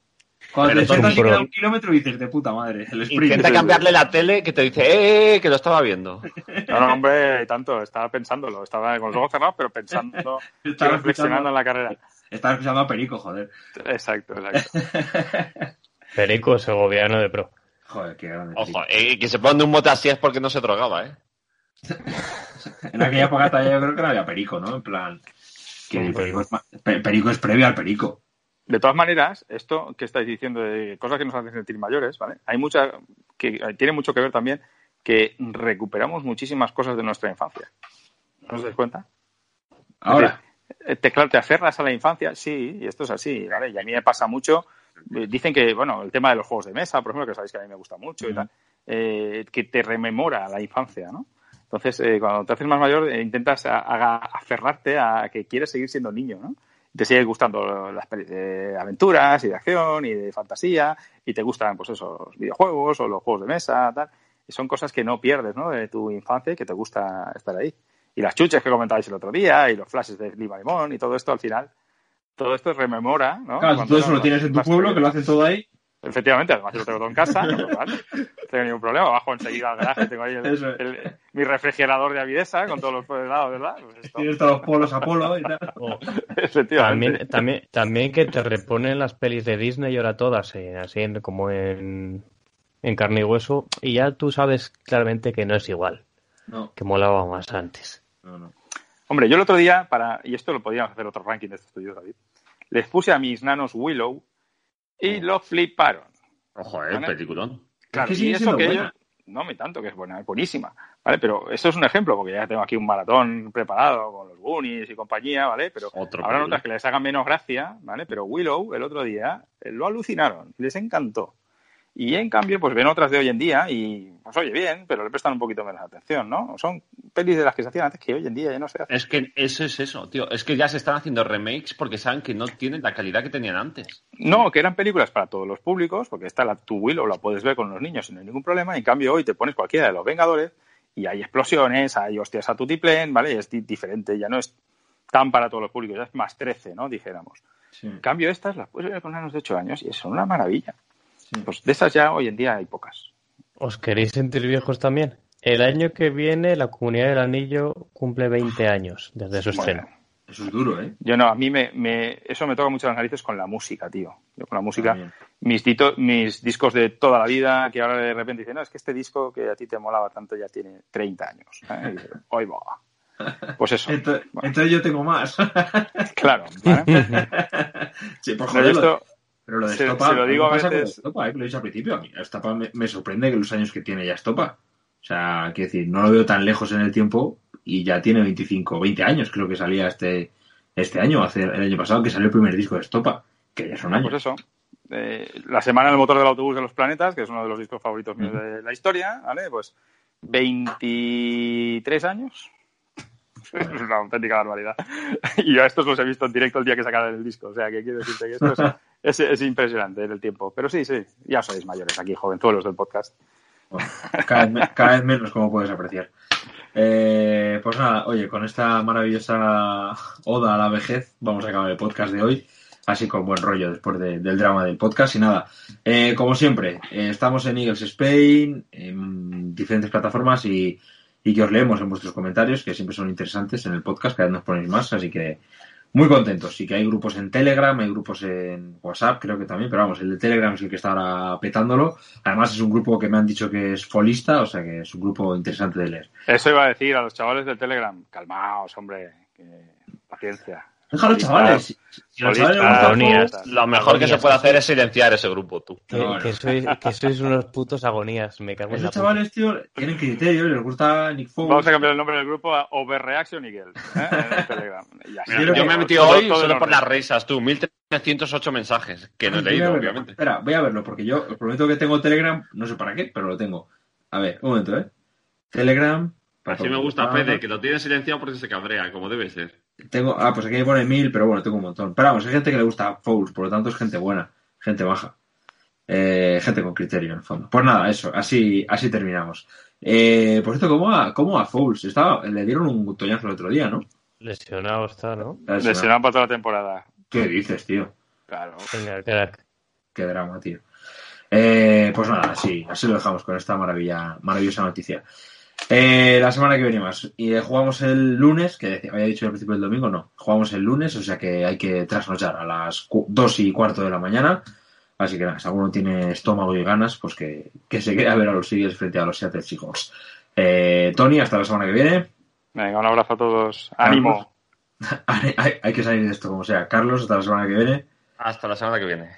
cuando te sientas y queda un kilómetro y dices, de puta madre, el sprint. Intenta cambiarle la tele que te dice, ¡eh, eh, que lo estaba viendo! No, no, hombre, tanto, estaba pensándolo, estaba con los ojos cerrados, pero pensando Estaba reflexionando en la carrera. estaba escuchando a Perico, joder. Exacto, exacto. Perico es el gobierno de pro. Joder, qué grande. Ojo, eh, que se pone un mote así es porque no se drogaba, ¿eh? En aquella época todavía yo creo que no había Perico, ¿no? En plan, que Sí, Perico, es, Perico es previo al Perico. De todas maneras, esto que estáis diciendo de cosas que nos hacen sentir mayores, ¿vale? Hay mucha que tiene mucho que ver también que recuperamos muchísimas cosas de nuestra infancia. ¿No os dais cuenta? Ahora, Te, claro, te aferras a la infancia, sí, y esto es así, ¿vale? Y a mí me pasa mucho. eh, Dicen que, bueno, el tema de los juegos de mesa, por ejemplo, que sabéis que a mí me gusta mucho y tal, eh, que te rememora la infancia, ¿no? Entonces, eh, cuando te haces más mayor, eh, intentas a- a- aferrarte a que quieres seguir siendo niño, ¿no? Te siguen gustando las de aventuras y de acción y de fantasía y te gustan, pues esos videojuegos o los juegos de mesa, tal. Y son cosas que no pierdes, ¿no? De tu infancia y que te gusta estar ahí. Y las chuches que comentabais el otro día y los flashes de Lima Limón y todo esto al final, todo esto rememora, ¿no? claro, Cuando todo eso lo tienes en tu pueblo, que lo hacen todo ahí. Efectivamente, además yo lo tengo todo en casa, no tengo ningún problema. Bajo enseguida al garaje, tengo ahí el- Eso es. el- mi refrigerador de Avidesa con todos los helados, ¿verdad? Pues Tienes todos los polos a polo y tal. O efectivamente. también, también, también que te reponen las pelis de Disney y ahora todas, eh, así en- como en, en carne y hueso, y ya tú sabes claramente que no es igual, No, que molaba más antes. No, no. Hombre, yo el otro día, para y esto lo podíamos hacer otro ranking de estos estudios, David, les puse a mis nanos Willow y lo fliparon. Ojo, eh, Vale. peliculón. Claro, que y eso que ellos- no me tanto que es buena, es buenísima, ¿vale? Pero eso es un ejemplo, porque ya tengo aquí un maratón preparado con los Goonies y compañía, ¿vale? Pero Otro habrá película. otras que les hagan menos gracia, ¿vale? Pero Willow el otro día eh, lo alucinaron, les encantó. Y en cambio, pues ven otras de hoy en día y, pues oye, bien, pero le prestan un poquito menos atención, ¿no? Son pelis de las que se hacían antes que hoy en día ya no se hacen. Es que eso es eso, tío. Es que ya se están haciendo remakes porque saben que no tienen la calidad que tenían antes. No, que eran películas para todos los públicos, porque está la tu Willow, la puedes ver con los niños sin ningún problema. y En cambio, hoy te pones cualquiera de los Vengadores y hay explosiones, hay hostias a tutiplén, ¿vale? Y es di- diferente, ya no es tan para todos los públicos, ya es más 13, ¿no? Dijéramos. Sí. En cambio, estas las puedes ver con nanos de 8 años y son una maravilla. Sí. Pues de esas ya hoy en día hay pocas. ¿Os queréis sentir viejos también? El año que viene la Comunidad del Anillo cumple 20 años desde su Bueno, estreno. Eso es duro, ¿eh? yo no, a mí me, me- eso me toca mucho las narices con la música, tío. Yo con la música, También. mis, dito- mis discos de toda la vida, que ahora de repente dicen, no, es que este disco que a ti te molaba tanto ya tiene 30 años. ¿eh? Y "Hoy va". Pues eso. Entonces, Bueno, entonces yo tengo más. claro. ¿vale? sí, por esto- pero lo de se- Estopa, se lo digo a pasa veces- Estopa, eh, que lo he dicho al principio. A mí Estopa me, me sorprende que los años que tiene ya Estopa. O sea, quiero decir, no lo veo tan lejos en el tiempo y ya tiene 25, 20 años, creo que salía este, este año, hace el año pasado, que salió el primer disco de Estopa, que ya son años. Pues eso. Eh, la semana del motor del autobús de los planetas, que es uno de los discos favoritos míos de la historia, ¿vale? Pues 23 años. Es una auténtica barbaridad. Y yo a estos los he visto en directo el día que sacaron el disco. O sea, que quiero decirte que esto es, es, es impresionante el tiempo. Pero sí, sí, ya sois mayores aquí, jovenzuelos del podcast. Bueno, cada, vez, menos, como puedes apreciar. Eh, pues nada, oye, con esta maravillosa oda a la vejez, vamos a acabar el podcast de hoy. Así con buen rollo después de- del drama del podcast. Y nada, eh, como siempre, eh, estamos en Eagles Spain, en diferentes plataformas y, y que os leemos en vuestros comentarios, que siempre son interesantes en el podcast, cada vez nos ponéis más, así que muy contentos. Sí que hay grupos en Telegram, hay grupos en WhatsApp, creo que también, pero vamos, el de Telegram es el que está ahora petándolo. Además es un grupo que me han dicho que es folista, o sea que es un grupo interesante de leer. Eso iba a decir a los chavales del Telegram. Calmaos, hombre. que- paciencia. Déjalo, chavales. Si- si a los chavales Agonías. Lo mejor que se puede hacer es silenciar ese grupo, tú. Que, No, que no. sois, que sois unos putos agonías, me cago en la Esos puta. chavales, tío, tienen criterio, les gusta Nick Foles. Vamos a cambiar el nombre del grupo a Overreaction Eagle. ¿eh? En el Telegram. Ya, Mira, Yo me he metido hoy todo solo por las risas, tú. 1308 mensajes, que no he leído, obviamente. Espera, voy a verlo, porque yo os prometo que tengo Telegram, no sé para qué, pero lo tengo. A ver, un momento, ¿eh? Telegram. Así me gusta Ah, Fede, que lo tiene silenciado porque se cabrea, como debe ser. Tengo, ah, pues aquí pone mil, pero bueno, tengo un montón. Pero vamos, hay gente que le gusta Fouls, por lo tanto es gente buena, gente baja. Eh, gente con criterio, en el fondo. Pues nada, eso, así, así terminamos. Eh, por cierto, ¿cómo a, cómo a Fouls? Estaba, le dieron un toñazo el otro día, ¿no? Lesionado está, ¿no? Lesionado para toda la temporada. ¿Qué dices, tío? Claro. Crack. Qué drama, tío. Eh, pues nada, sí, así lo dejamos con esta maravilla, maravillosa noticia. Eh, la semana que viene más. Y eh, jugamos el lunes, que decía- había dicho al principio del domingo, no. Jugamos el lunes, o sea que hay que trasnochar a las 2 y cuarto de la mañana. Así que nada, si alguno tiene estómago y ganas, pues que, que se quede a ver a los Eagles frente a los Seattle Seahawks. Eh, Tony, hasta la semana que viene. Venga, un abrazo a todos. Ánimo. hay, hay- hay que salir de esto como sea. Carlos, hasta la semana que viene. Hasta la semana que viene.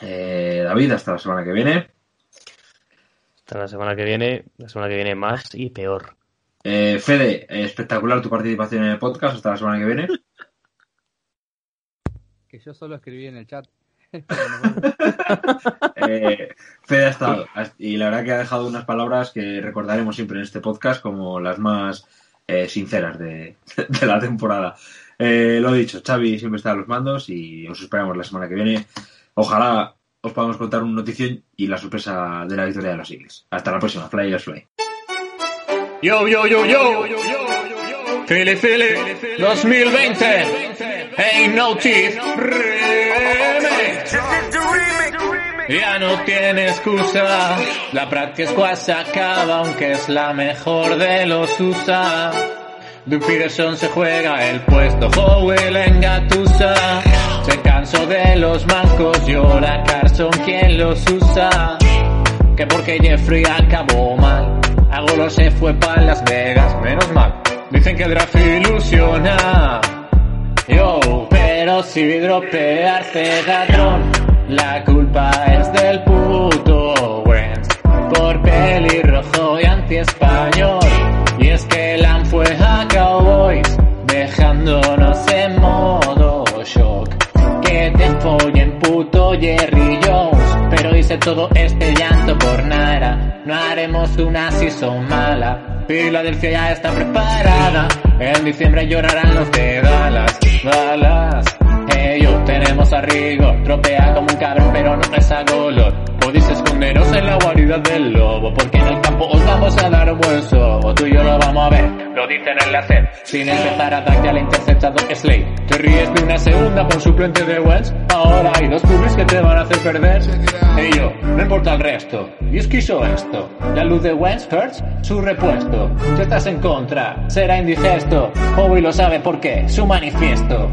Eh, David, hasta la semana que viene. Hasta la semana que viene, la semana que viene más y peor. Eh, Fede, espectacular tu participación en el podcast. Hasta la semana que viene. Que yo solo escribí en el chat. Eh, Fede ha estado y la verdad que ha dejado unas palabras que recordaremos siempre en este podcast como las más eh, sinceras de, de la temporada. Eh, lo dicho, Xavi siempre está a los mandos y os esperamos la semana que viene. Ojalá os podamos contar una notición y la sorpresa de la victoria de los Eagles. Hasta la próxima. Fly, fly. Yo, yo, yo, yo. Philly, Philly, 2020. Ain't no teeth. Remix. Ya no tiene excusa. La práctica se acaba, aunque es la mejor de los USA. Doug Peterson se juega el puesto, Howell engatusa. Se cansó de los mancos y ahora Carson quien los usa. Que porque Jeffrey acabó mal. Agolo se fue para Las Vegas, menos mal. Dicen que el draft ilusiona. Yo, pero si dropearse ladrón, la culpa es del puto Wentz. Por pelirrojo y anti-español. Y es que follen puto Jerry Jones. Pero hice todo este llanto por nada. No haremos una season mala. Filadelfia ya está preparada. En diciembre llorarán los de Dallas. Dallas. Ellos tenemos a Rigo. Tropea como un cabrón, pero no es a Golor. Podéis esconderos en la guarida del lobo. Porque en el campo os vamos a dar un buen sobo. Tú y yo lo vamos a ver. Lo dicen en la sed. Sin empezar a ya al interceptado Slade. Te ríes de una segunda por suplente de Wells. Ahora hay dos cubris que te van a hacer perder. Y yo, no importa el resto. Y es que hizo esto. La luz de Wentz hurts su repuesto. Si estás en contra, será indigesto. Howie lo sabe por qué, su manifiesto.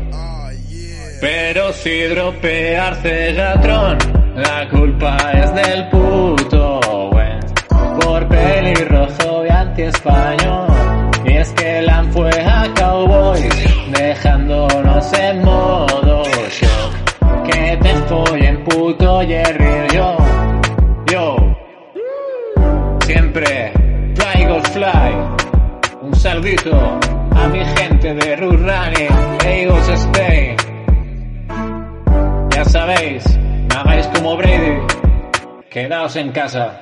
Pero si dropearse ladrón, la culpa es del puto Wentz. Por pelirrojo y anti-español. Y es que Lam fue a Cowboys, dejándonos en modo shock. Que te follen puto Jerry yo, yo. Siempre fly go fly. Un saludito a mi gente de Running, Eagles Stay. Ya sabéis, no hagáis como Brady, quedaos en casa.